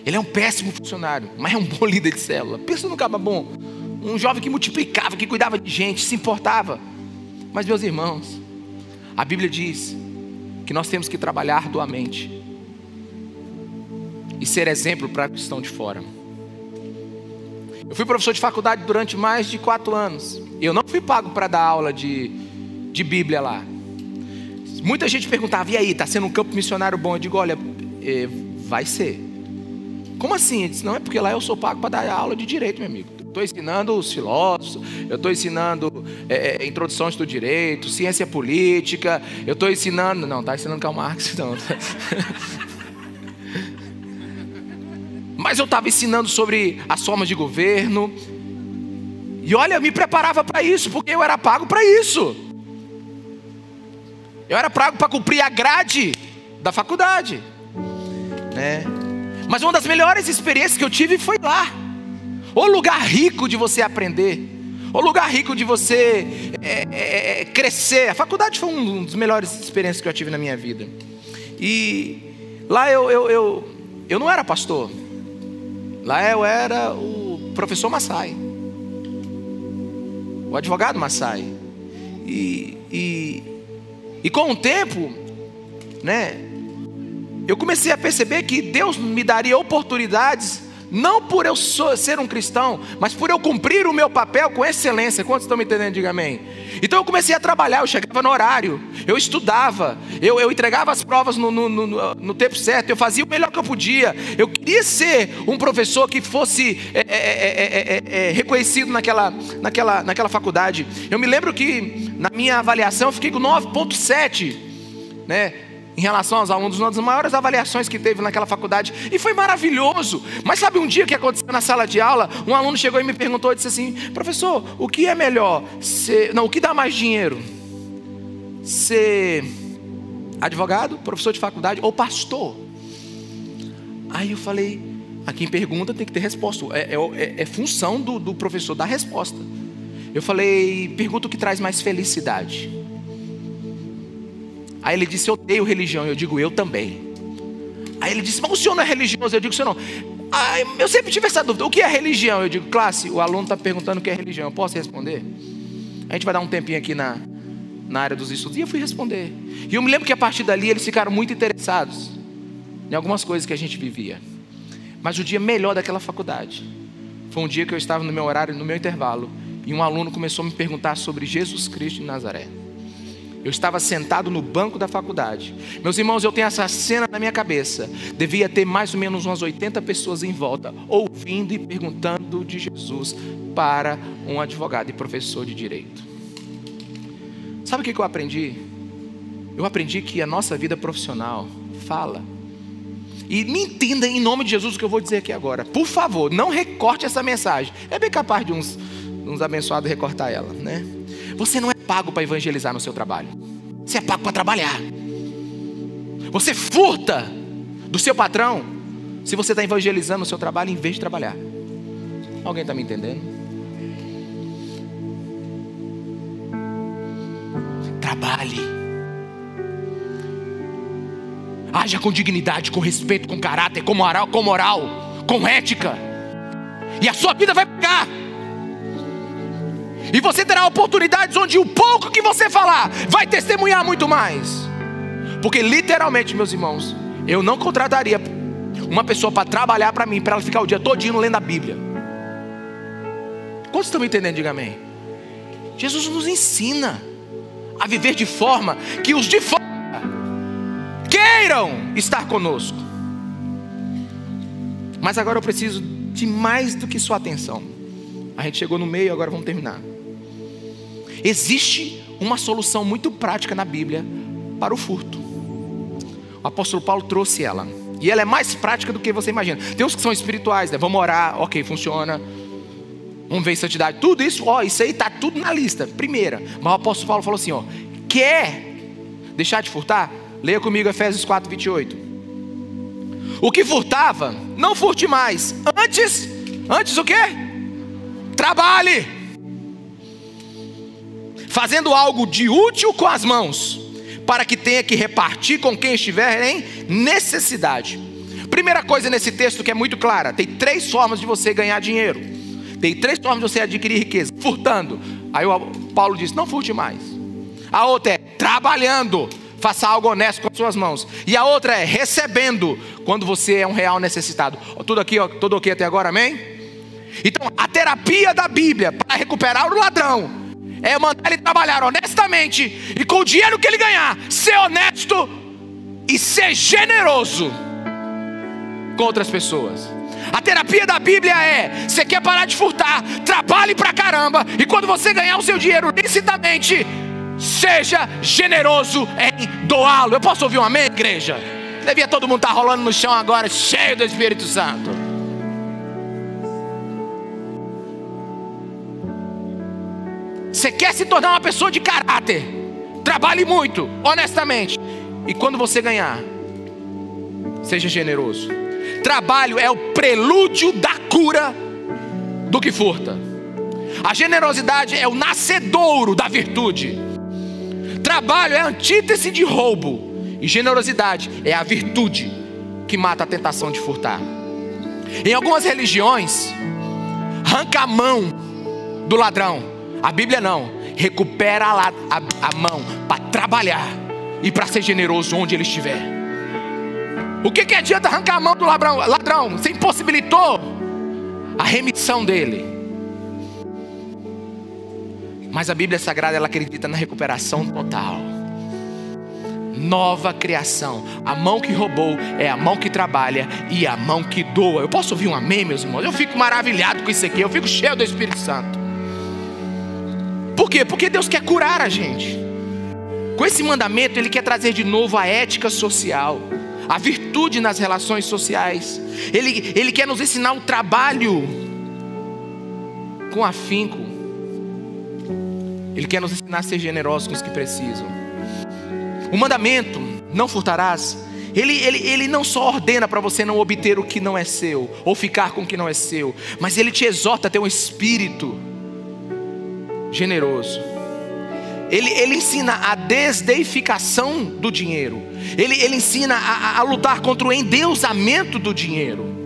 Ele é um péssimo funcionário, mas é um bom líder de célula. Pensa no cara bom. Um jovem que multiplicava, que cuidava de gente, se importava. Mas, meus irmãos, a Bíblia diz que nós temos que trabalhar arduamente e ser exemplo para os que estão de fora. Eu fui professor de faculdade durante mais de quatro anos. Eu não fui pago para dar aula de, de Bíblia lá. Muita gente perguntava, e aí, está sendo um campo missionário bom? Eu digo, olha, é, vai ser. Como assim? Eu disse, não, é porque lá eu sou pago para dar aula de direito, meu amigo. Estou ensinando os filósofos, eu estou ensinando é, é, introduções do direito, ciência política, eu estou ensinando. Não, está ensinando Karl Marx, não. mas eu estava ensinando sobre as formas de governo. E olha, eu me preparava para isso, porque eu era pago para isso. Eu era pago para cumprir a grade da faculdade, né? Mas uma das melhores experiências que eu tive foi lá. O lugar rico de você aprender. O lugar rico de você é, é, é, crescer. A faculdade foi um dos melhores experiências que eu tive na minha vida. E lá eu, eu, eu, eu não era pastor. Lá eu era o professor Massai. O advogado Massai. E, e, e com o tempo, né, eu comecei a perceber que Deus me daria oportunidades não por eu ser um cristão, mas por eu cumprir o meu papel com excelência. Quantos estão me entendendo? Diga amém. Então eu comecei a trabalhar, eu chegava no horário, eu estudava, eu, eu entregava as provas no, no, no, no, tempo certo, eu fazia o melhor que eu podia. Eu queria ser um professor que fosse é, é, é, reconhecido naquela, naquela, naquela faculdade. Eu me lembro que na minha avaliação eu fiquei com 9,7, né? Em relação aos alunos, uma das maiores avaliações que teve naquela faculdade, e foi maravilhoso. Mas sabe um dia que aconteceu na sala de aula, um aluno chegou e me perguntou e disse assim: "Professor, o que é melhor? Ser, não, o que dá mais dinheiro? Ser advogado, professor de faculdade ou pastor?" Aí eu falei: "A quem pergunta tem que ter resposta. É, é, é função do, do professor dar resposta." Eu falei: "Pergunta o que traz mais felicidade." Aí ele disse: Eu odeio religião. Eu digo: Eu também. Aí ele disse: Mas o senhor não é religioso? Eu digo: senhor não. Aí, eu sempre tive essa dúvida: O que é religião? Eu digo: Classe, o aluno está perguntando o que é religião. Eu posso responder? A gente vai dar um tempinho aqui na, na área dos estudos. E eu fui responder. E eu me lembro que a partir dali eles ficaram muito interessados em algumas coisas que a gente vivia. Mas o dia melhor daquela faculdade foi um dia que eu estava no meu horário, no meu intervalo, e um aluno começou a me perguntar sobre Jesus Cristo de Nazaré. Eu estava sentado no banco da faculdade. Meus irmãos, eu tenho essa cena na minha cabeça. Devia ter mais ou menos umas 80 pessoas em volta, ouvindo e perguntando de Jesus para um advogado e professor de direito. Sabe o que eu aprendi? Eu aprendi que a nossa vida profissional fala. E me entenda em nome de Jesus o que eu vou dizer aqui agora. Por favor, não recorte essa mensagem. É bem capaz de uns, uns abençoados recortar ela, né? Você não é pago para evangelizar no seu trabalho. Você é pago para trabalhar. Você furta do seu patrão se você está evangelizando no seu trabalho em vez de trabalhar. Alguém está me entendendo? Trabalhe. Haja com dignidade, com respeito, com caráter, com moral, com moral, com ética. E a sua vida vai pegar. E você terá oportunidades onde o pouco que você falar vai testemunhar muito mais. Porque literalmente, meus irmãos, eu não contrataria uma pessoa para trabalhar para mim, para ela ficar o dia todinho lendo a Bíblia. Quantos estão me entendendo? Diga amém. Jesus nos ensina a viver de forma que os de fora queiram estar conosco. Mas agora eu preciso de mais do que sua atenção. A gente chegou no meio, agora vamos terminar. Existe uma solução muito prática na Bíblia para o furto. O apóstolo Paulo trouxe ela. E ela é mais prática do que você imagina. Tem uns que são espirituais, né? Vamos orar, ok, funciona. Vamos ver santidade. Tudo isso, ó, isso aí está tudo na lista. Primeira. Mas o apóstolo Paulo falou assim: ó, quer deixar de furtar? Leia comigo Efésios 4, 28. O que furtava, não furte mais. Antes, antes o quê? Trabalhe fazendo algo de útil com as mãos, para que tenha que repartir com quem estiver em necessidade. Primeira coisa nesse texto que é muito clara: tem três formas de você ganhar dinheiro, tem três formas de você adquirir riqueza: furtando. Aí Paulo diz: não furte mais. A outra é trabalhando, faça algo honesto com as suas mãos. E a outra é recebendo, quando você é um real necessitado. Tudo aqui, ó, tudo ok até agora, amém? Então, a terapia da Bíblia para recuperar o ladrão é mandar ele trabalhar honestamente e com o dinheiro que ele ganhar, ser honesto e ser generoso com outras pessoas. A terapia da Bíblia é: você quer parar de furtar, trabalhe pra caramba, e quando você ganhar o seu dinheiro licitamente, seja generoso em doá-lo. Eu posso ouvir um amém, igreja? Devia todo mundo estar tá rolando no chão agora, cheio do Espírito Santo. Você quer se tornar uma pessoa de caráter? Trabalhe muito, honestamente. E quando você ganhar, seja generoso. Trabalho é o prelúdio da cura do que furta. A generosidade é o nascedouro da virtude. Trabalho é a antítese de roubo. E generosidade é a virtude que mata a tentação de furtar. Em algumas religiões, arranca a mão do ladrão. A Bíblia não. Recupera a, a, a mão para trabalhar e para ser generoso onde ele estiver. O que, que adianta arrancar a mão do ladrão? ladrão? Você impossibilitou a remissão dele. Mas a Bíblia Sagrada ela acredita na recuperação total nova criação. A mão que roubou é a mão que trabalha e a mão que doa. Eu posso ouvir um amém, meus irmãos? Eu fico maravilhado com isso aqui, eu fico cheio do Espírito Santo. Por quê? Porque Deus quer curar a gente. Com esse mandamento, Ele quer trazer de novo a ética social, a virtude nas relações sociais. Ele, ele quer nos ensinar o trabalho com afinco. Ele quer nos ensinar a ser generosos com os que precisam. O mandamento, não furtarás, ele, ele, ele não só ordena para você não obter o que não é seu, ou ficar com o que não é seu, mas ele te exorta a ter um espírito generoso. Ele, ele ensina a desdeificação do dinheiro, ele, ele ensina a, a lutar contra o endeusamento do dinheiro.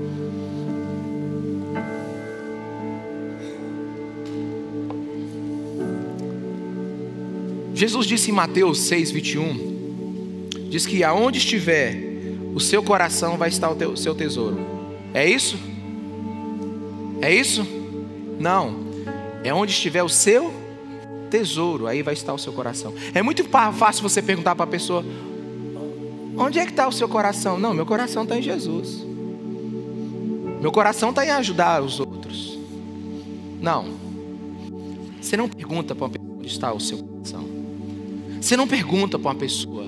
Jesus disse em Mateus 6, 21: diz que aonde estiver o seu coração vai estar o teu, seu tesouro. É isso? É isso? Não. É onde estiver o seu tesouro, aí vai estar o seu coração. É muito fácil você perguntar para a pessoa: onde é que está o seu coração? Não, meu coração está em Jesus. Meu coração está em ajudar os outros. Não. Você não pergunta para uma pessoa onde está o seu coração. Você não pergunta para uma pessoa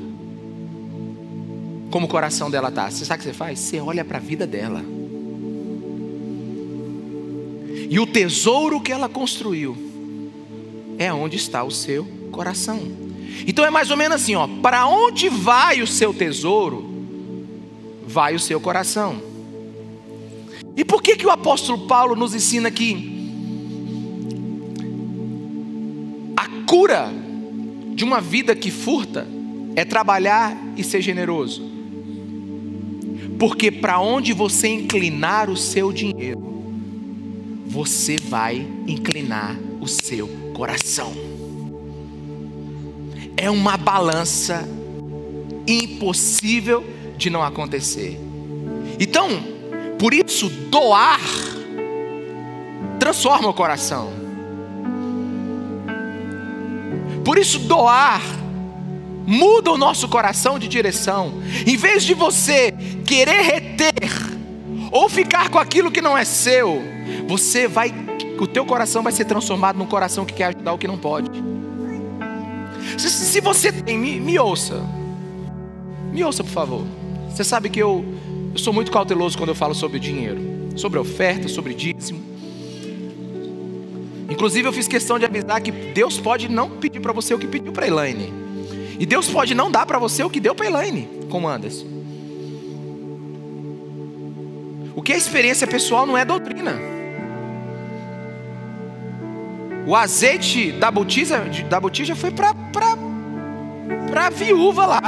como o coração dela está. Você sabe o que você faz? Você olha para a vida dela. E o tesouro que ela construiu é onde está o seu coração. Então é mais ou menos assim, ó, para onde vai o seu tesouro, vai o seu coração. E por que que o apóstolo Paulo nos ensina que a cura de uma vida que furta é trabalhar e ser generoso? Porque para onde você inclinar o seu dinheiro, você vai inclinar o seu coração. É uma balança impossível de não acontecer. Então, por isso, doar transforma o coração. Por isso, doar muda o nosso coração de direção. Em vez de você querer reter ou ficar com aquilo que não é seu, você vai, o teu coração vai ser transformado num coração que quer ajudar o que não pode. Se, se você tem, me, me, ouça, me ouça por favor. Você sabe que eu, eu sou muito cauteloso quando eu falo sobre dinheiro, sobre oferta, sobre dízimo. Inclusive eu fiz questão de avisar que Deus pode não pedir para você o que pediu para Elaine. E Deus pode não dar para você o que deu para Elaine, como. O que é experiência pessoal não é doutrina. O azeite da botija, da botija foi para a viúva lá.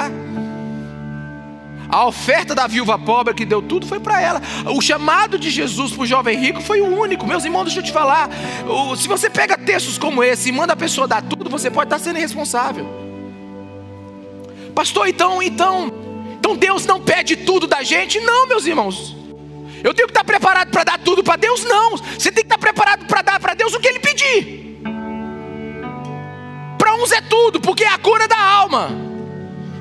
A oferta da viúva pobre que deu tudo foi para ela. O chamado de Jesus para o jovem rico foi o único. Meus irmãos, deixa eu te falar. Se você pega textos como esse e manda a pessoa dar tudo, você pode estar sendo irresponsável. Pastor, então, então, então Deus não pede tudo da gente? Não, meus irmãos. Eu tenho que estar preparado para dar tudo para Deus? Não. Você tem que estar preparado para dar para Deus o que Ele pedir. Uns é tudo, porque é a cura da alma.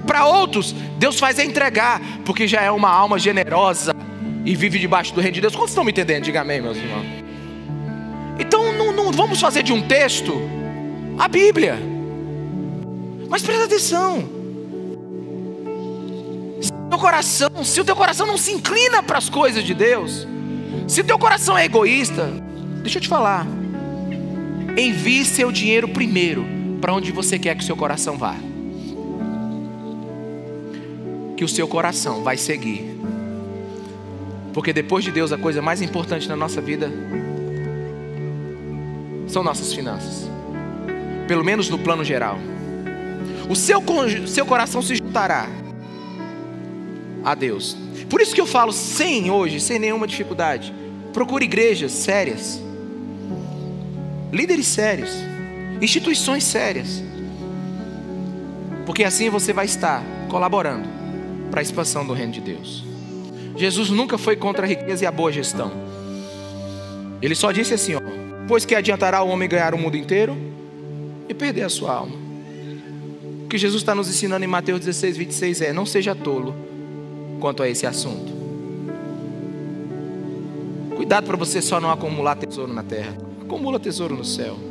Para outros, Deus faz é entregar, porque já é uma alma generosa e vive debaixo do reino de Deus. Quantos estão me entendendo? Diga amém, meus irmãos. Então não, não vamos fazer de um texto a Bíblia. Mas presta atenção teu coração, se o teu coração não se inclina para as coisas de Deus, se o teu coração é egoísta, deixa eu te falar, envie seu dinheiro primeiro para onde você quer que o seu coração vá. Que o seu coração vai seguir. Porque depois de Deus, a coisa mais importante na nossa vida são nossas finanças. Pelo menos no plano geral. O seu, seu coração se juntará a Deus. Por isso que eu falo sem hoje, sem nenhuma dificuldade. Procure igrejas sérias, líderes sérios, instituições sérias, porque assim você vai estar colaborando para a expansão do reino de Deus. Jesus nunca foi contra a riqueza e a boa gestão. Ele só disse assim: ó, pois que adiantará o homem ganhar o mundo inteiro e perder a sua alma. O que Jesus está nos ensinando em Mateus 16, 26 é: não seja tolo quanto a esse assunto. Cuidado para você só não acumular tesouro na terra, acumula tesouro no céu.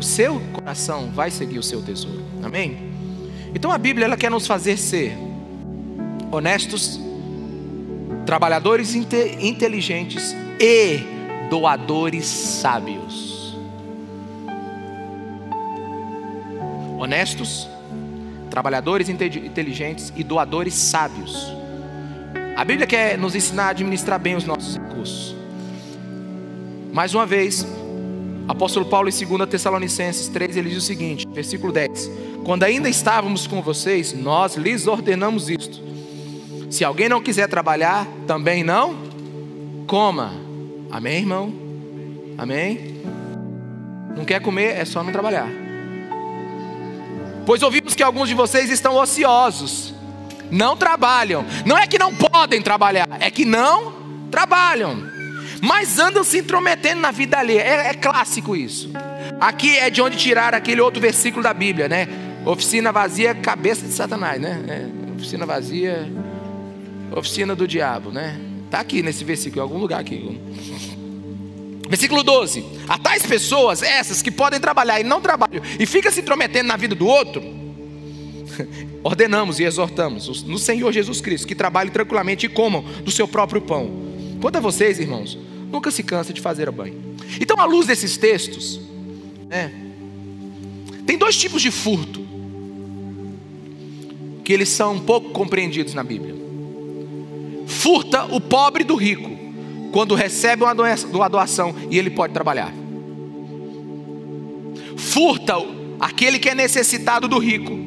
Seu coração vai seguir o seu tesouro, amém? Então a Bíblia ela quer nos fazer ser honestos, trabalhadores inteligentes e doadores sábios. Honestos, trabalhadores inteligentes e doadores sábios. A Bíblia quer nos ensinar a administrar bem os nossos recursos. Mais uma vez, apóstolo Paulo em 2 Tessalonicenses 3, ele diz o seguinte, versículo 10: Quando ainda estávamos com vocês, nós lhes ordenamos isto. Se alguém não quiser trabalhar, também não coma. Amém, irmão? Amém? Não quer comer, é só não trabalhar. Pois ouvimos que alguns de vocês estão ociosos, não trabalham. Não é que não podem trabalhar, é que não trabalham. Mas andam se intrometendo na vida alheia. É, é clássico isso. Aqui é de onde tirar aquele outro versículo da Bíblia, né? Oficina vazia, cabeça de Satanás, né? É, oficina vazia, oficina do diabo, né? Está aqui nesse versículo, em algum lugar aqui. Versículo 12: A tais pessoas, essas que podem trabalhar e não trabalham, e fica se intrometendo na vida do outro, ordenamos e exortamos no Senhor Jesus Cristo que trabalhem tranquilamente e comam do seu próprio pão. Quanto a vocês, irmãos, nunca se cansa de fazer o banho. Então, à luz desses textos, né, tem dois tipos de furto que eles são pouco compreendidos na Bíblia. Furta o pobre do rico quando recebe uma doação e ele pode trabalhar. Furta aquele que é necessitado do rico,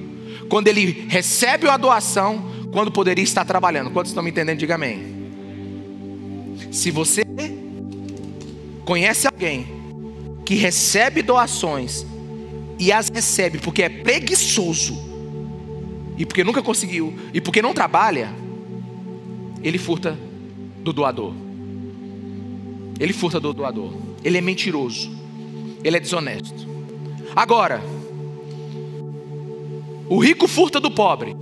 quando ele recebe uma doação, quando poderia estar trabalhando. Quantos estão me entendendo? Diga amém. Se você conhece alguém que recebe doações e as recebe porque é preguiçoso, e porque nunca conseguiu, e porque não trabalha, ele furta do doador. Ele furta do doador. Ele é mentiroso. Ele é desonesto. Agora, o rico furta do pobre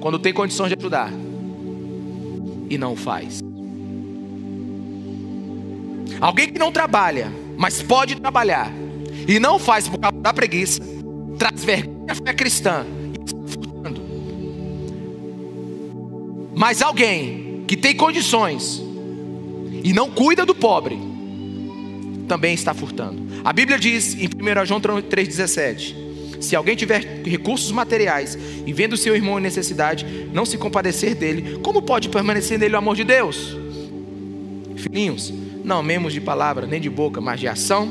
quando tem condições de ajudar e não faz. Alguém que não trabalha, mas pode trabalhar e não faz por causa da preguiça, traz vergonha à fé cristã e está furtando. Mas alguém que tem condições e não cuida do pobre, também está furtando. A Bíblia diz em 1 João 3,17: Se alguém tiver recursos materiais e vendo seu irmão em necessidade, não se compadecer dele, como pode permanecer nele o amor de Deus? Filhinhos, não amemos de palavra nem de boca, mas de ação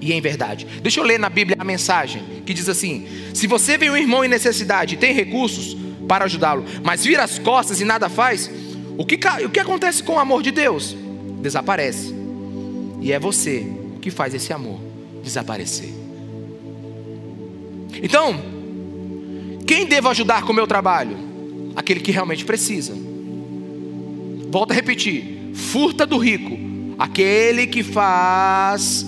e em verdade. Deixa eu ler na Bíblia a mensagem que diz assim: Se você vê um irmão em necessidade e tem recursos para ajudá-lo, mas vira as costas e nada faz, o que, o que acontece com o amor de Deus? Desaparece. E é você que faz esse amor desaparecer. Então, quem devo ajudar com o meu trabalho? Aquele que realmente precisa. Volto a repetir: furta do rico, aquele que faz,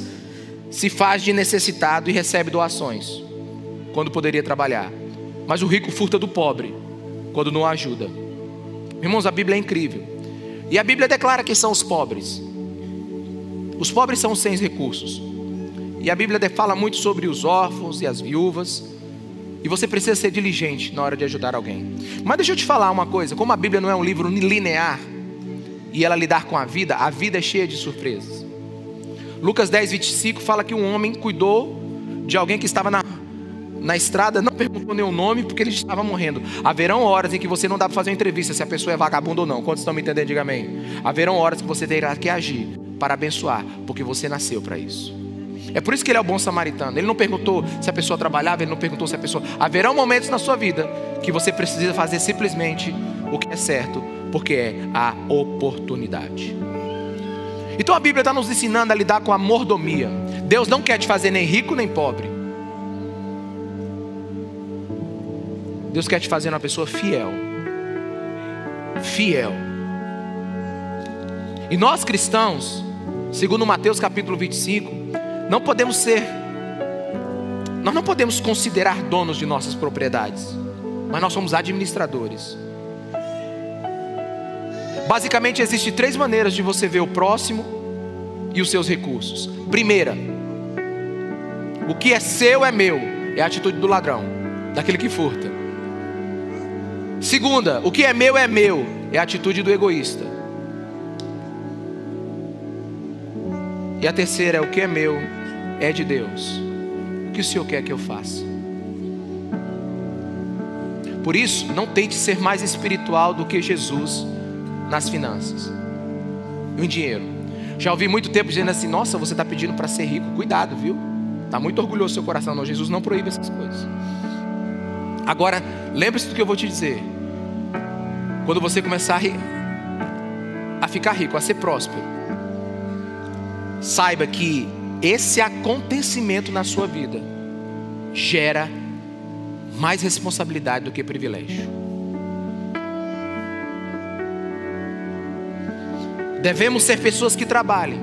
se faz de necessitado e recebe doações, quando poderia trabalhar. Mas o rico furta do pobre, quando não ajuda. Irmãos, a Bíblia é incrível. E a Bíblia declara que são os pobres. Os pobres são sem recursos. E a Bíblia fala muito sobre os órfãos e as viúvas. E você precisa ser diligente na hora de ajudar alguém. Mas deixa eu te falar uma coisa: como a Bíblia não é um livro linear, e ela lidar com a vida, a vida é cheia de surpresas. Lucas 10, 25 fala que um homem cuidou de alguém que estava na, na estrada, não perguntou nem o nome, porque ele estava morrendo. Haverão horas em que você não dá para fazer uma entrevista se a pessoa é vagabunda ou não. Quantos estão me entendendo? Diga amém. Haverão horas que você terá que agir para abençoar, porque você nasceu para isso. É por isso que ele é o bom samaritano. Ele não perguntou se a pessoa trabalhava, ele não perguntou se a pessoa. Haverão momentos na sua vida que você precisa fazer simplesmente o que é certo, porque é a oportunidade. Então a Bíblia está nos ensinando a lidar com a mordomia. Deus não quer te fazer nem rico nem pobre. Deus quer te fazer uma pessoa fiel. Fiel. E nós cristãos, segundo Mateus capítulo 25, não podemos ser, nós não podemos considerar donos de nossas propriedades, mas nós somos administradores. Basicamente, existem três maneiras de você ver o próximo e os seus recursos. Primeira, o que é seu é meu, é a atitude do ladrão, daquele que furta. Segunda, o que é meu é meu, é a atitude do egoísta. E a terceira é o que é meu é de Deus. O que o Senhor quer que eu faça? Por isso, não tente ser mais espiritual do que Jesus nas finanças e o dinheiro. Já ouvi muito tempo dizendo assim: Nossa, você está pedindo para ser rico. Cuidado, viu? Está muito orgulhoso seu coração. Não, Jesus não proíbe essas coisas. Agora, lembre-se do que eu vou te dizer. Quando você começar a, a ficar rico, a ser próspero, saiba que esse acontecimento na sua vida gera mais responsabilidade do que privilégio. Devemos ser pessoas que trabalhem,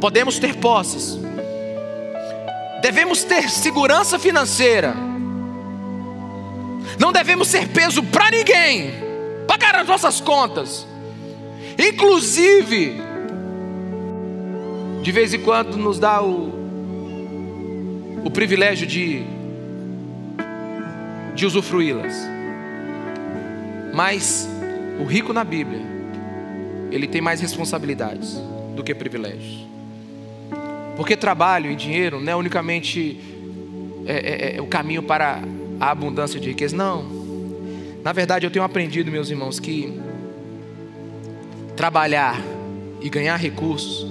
podemos ter posses, devemos ter segurança financeira, não devemos ser peso para ninguém, pagar as nossas contas, inclusive de vez em quando nos dá o, o privilégio de, de usufruí-las. Mas o rico na Bíblia, ele tem mais responsabilidades do que privilégios. Porque trabalho e dinheiro não é unicamente é, é, é o caminho para a abundância de riqueza, não. Na verdade, eu tenho aprendido, meus irmãos, que trabalhar e ganhar recursos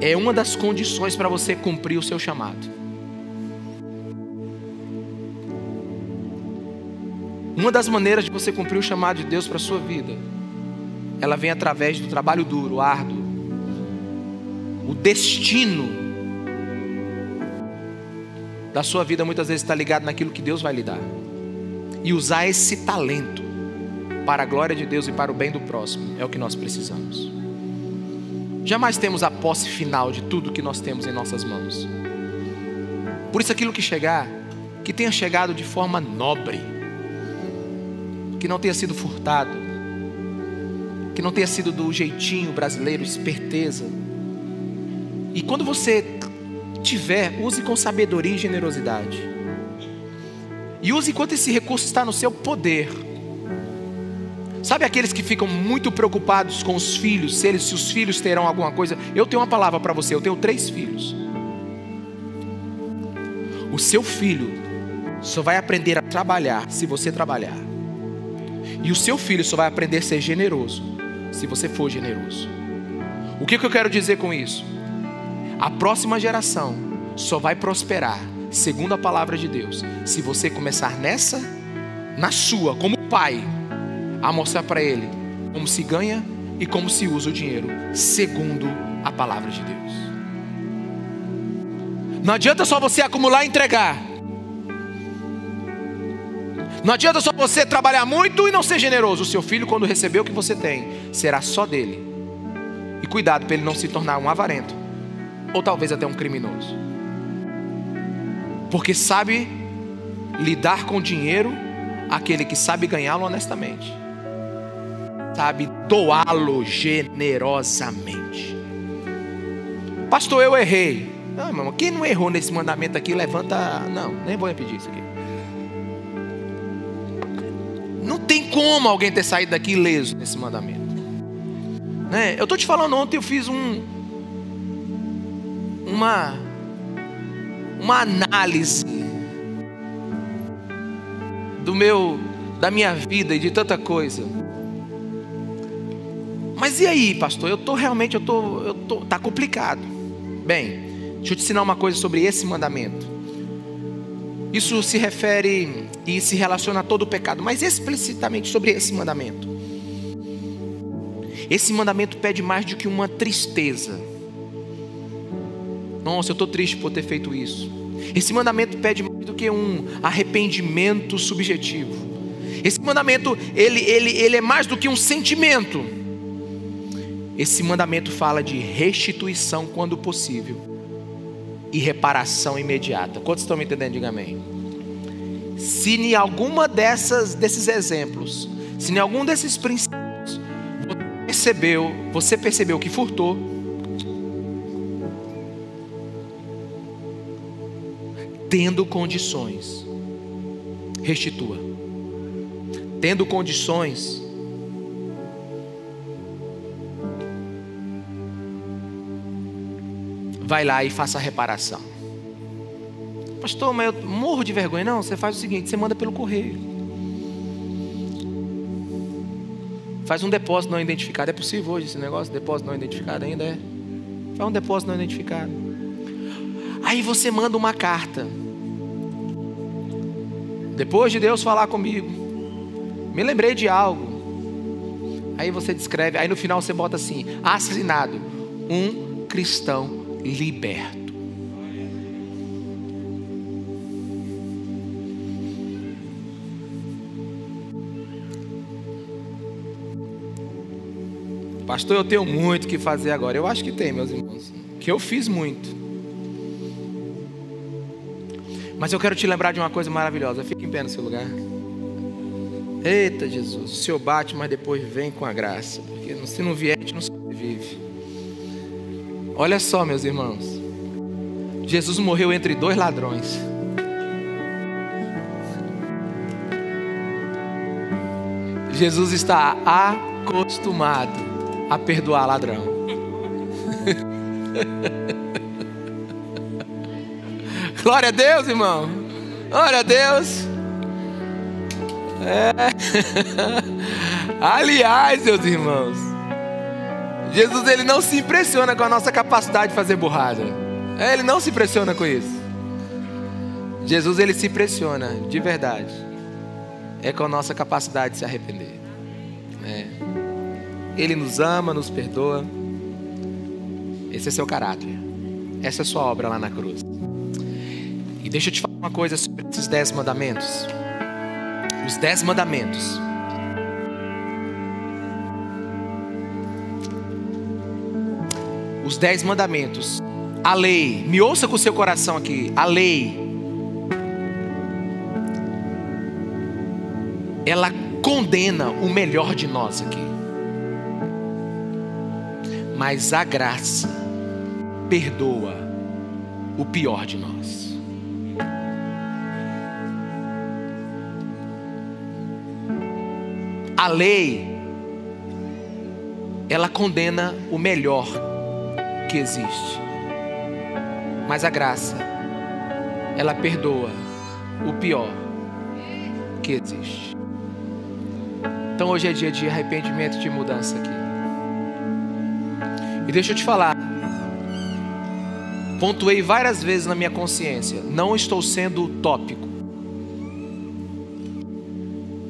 é uma das condições para você cumprir o seu chamado. Uma das maneiras de você cumprir o chamado de Deus para a sua vida, ela vem através do trabalho duro, árduo. O destino da sua vida muitas vezes está ligado naquilo que Deus vai lhe dar. E usar esse talento para a glória de Deus e para o bem do próximo é o que nós precisamos. Jamais temos a posse final de tudo que nós temos em nossas mãos. Por isso, aquilo que chegar, que tenha chegado de forma nobre, que não tenha sido furtado, que não tenha sido do jeitinho brasileiro, esperteza. E quando você tiver, use com sabedoria e generosidade. E use enquanto esse recurso está no seu poder Sabe aqueles que ficam muito preocupados com os filhos, se, eles, se os filhos terão alguma coisa? Eu tenho uma palavra para você, eu tenho três filhos. O seu filho só vai aprender a trabalhar se você trabalhar. E o seu filho só vai aprender a ser generoso se você for generoso. O que, que eu quero dizer com isso? A próxima geração só vai prosperar, segundo a palavra de Deus, se você começar nessa, na sua, como pai a mostrar para ele como se ganha e como se usa o dinheiro, segundo a palavra de Deus. Não adianta só você acumular e entregar. Não adianta só você trabalhar muito e não ser generoso. O seu filho, quando receber o que você tem, será só dele. E cuidado para ele não se tornar um avarento, ou talvez até um criminoso. Porque sabe lidar com dinheiro aquele que sabe ganhá-lo honestamente sabe doá-lo generosamente. Pastor, eu errei. Não, irmão, quem não errou nesse mandamento aqui, levanta. Não, nem vou repetir isso aqui. Não tem como alguém ter saído daqui ileso nesse mandamento. Né? Eu estou te falando, ontem eu fiz um, uma uma análise do meu da minha vida e de tanta coisa. Mas e aí, pastor? Eu tô realmente eu tô eu tô tá complicado. Bem, deixa eu te ensinar uma coisa sobre esse mandamento. Isso se refere e se relaciona a todo o pecado, mas explicitamente sobre esse mandamento. Esse mandamento pede mais do que uma tristeza. Nossa, eu estou triste por ter feito isso. Esse mandamento pede mais do que um arrependimento subjetivo. Esse mandamento, ele, ele, ele é mais do que um sentimento. Esse mandamento fala de restituição quando possível e reparação imediata. Quantos estão me entendendo? Diga amém. Se em alguma dessas desses exemplos, se em algum desses princípios você percebeu, você percebeu que furtou, tendo condições, restitua. Tendo condições, vai lá e faça a reparação. Pastor, mas eu morro de vergonha. Não, você faz o seguinte: você manda pelo correio. Faz um depósito não identificado. É possível hoje esse negócio? Depósito não identificado ainda é? Faz um depósito não identificado. Aí você manda uma carta. Depois de Deus falar comigo, me lembrei de algo. Aí você descreve, aí no final você bota assim: assinado, um cristão liberto. Pastor, eu tenho muito que fazer agora. Eu acho que tem, meus irmãos. Que eu fiz muito. Mas eu quero te lembrar de uma coisa maravilhosa. Fique em pé no seu lugar. Eita Jesus, o Senhor bate, mas depois vem com a graça. Porque se não vier, a gente não sobrevive. Olha só, meus irmãos. Jesus morreu entre dois ladrões. Jesus está acostumado a perdoar ladrão. Glória a Deus, irmão. Glória a Deus. É. Aliás, meus irmãos, Jesus ele não se impressiona com a nossa capacidade de fazer burrada. É, ele não se impressiona com isso. Jesus ele se impressiona de verdade. É com a nossa capacidade de se arrepender. É. Ele nos ama, nos perdoa. Esse é seu caráter. Essa é sua obra lá na cruz. E deixa eu te falar uma coisa sobre esses dez mandamentos. Os dez mandamentos os dez mandamentos, a lei, me ouça com o seu coração aqui, a lei, ela condena o melhor de nós aqui, mas a graça perdoa o pior de nós. A lei, ela condena o melhor que existe. Mas a graça, ela perdoa o pior que existe. Então hoje é dia de arrependimento e de mudança aqui. E deixa eu te falar. Pontuei várias vezes na minha consciência. Não estou sendo utópico.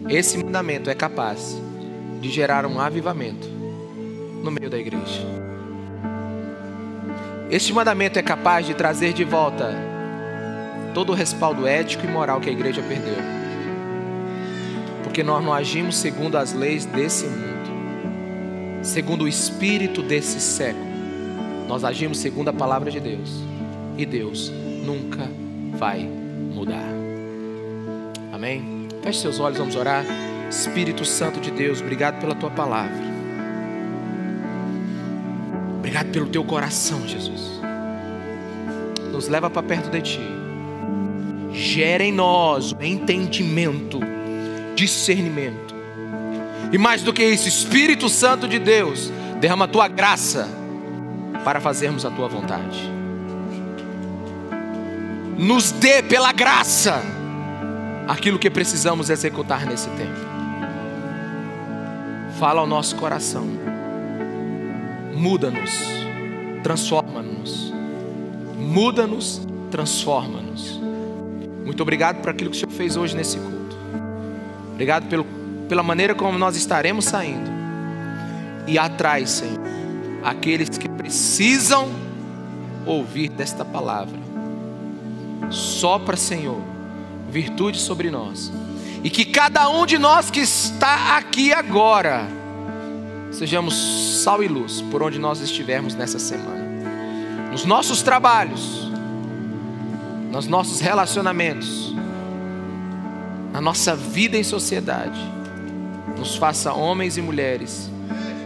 Esse mandamento é capaz de gerar um avivamento no meio da igreja. Este mandamento é capaz de trazer de volta todo o respaldo ético e moral que a igreja perdeu. Porque nós não agimos segundo as leis desse mundo, segundo o espírito desse século. Nós agimos segundo a palavra de Deus. E Deus nunca vai mudar. Amém? Feche seus olhos, vamos orar. Espírito Santo de Deus, obrigado pela tua palavra. Obrigado pelo teu coração, Jesus. Nos leva para perto de ti. Gera em nós entendimento, discernimento. E mais do que isso, Espírito Santo de Deus, derrama a tua graça para fazermos a tua vontade. nos dê pela graça aquilo que precisamos executar nesse tempo. Fala ao nosso coração, muda-nos, transforma-nos, muda-nos, transforma-nos. Muito obrigado por aquilo que o Senhor fez hoje nesse culto. Obrigado pelo, pela maneira como nós estaremos saindo. E atrás, Senhor, aqueles que precisam ouvir desta palavra. Sopra, Senhor, virtude sobre nós. E que cada um de nós que está aqui agora, sejamos sal e luz por onde nós estivermos nessa semana. Nos nossos trabalhos, nos nossos relacionamentos, na nossa vida em sociedade. Nos faça homens e mulheres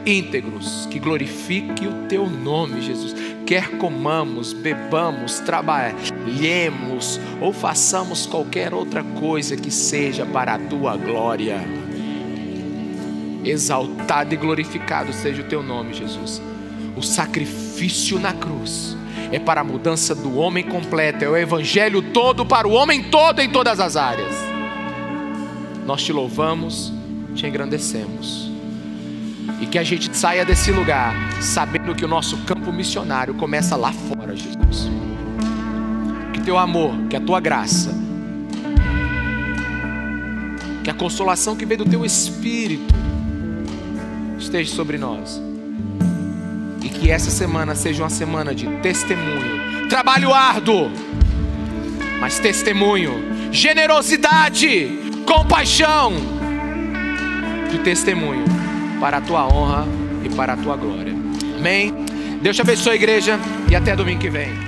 íntegros, que glorifique o teu nome, Jesus. Quer comamos, bebamos, trabalhemos ou façamos qualquer outra coisa que seja para a tua glória. Exaltado e glorificado seja o teu nome, Jesus. O sacrifício na cruz é para a mudança do homem completo, é o evangelho todo para o homem todo em todas as áreas. Nós te louvamos, te engrandecemos e que a gente saia desse lugar sabendo que o nosso campo missionário começa lá fora, Jesus. Que teu amor, que a tua graça, que a consolação que vem do teu espírito esteja sobre nós. E que essa semana seja uma semana de testemunho, trabalho árduo, mas testemunho, generosidade, compaixão, de testemunho para a tua honra e para a tua glória. Amém. Deus te abençoe, igreja, e até domingo que vem.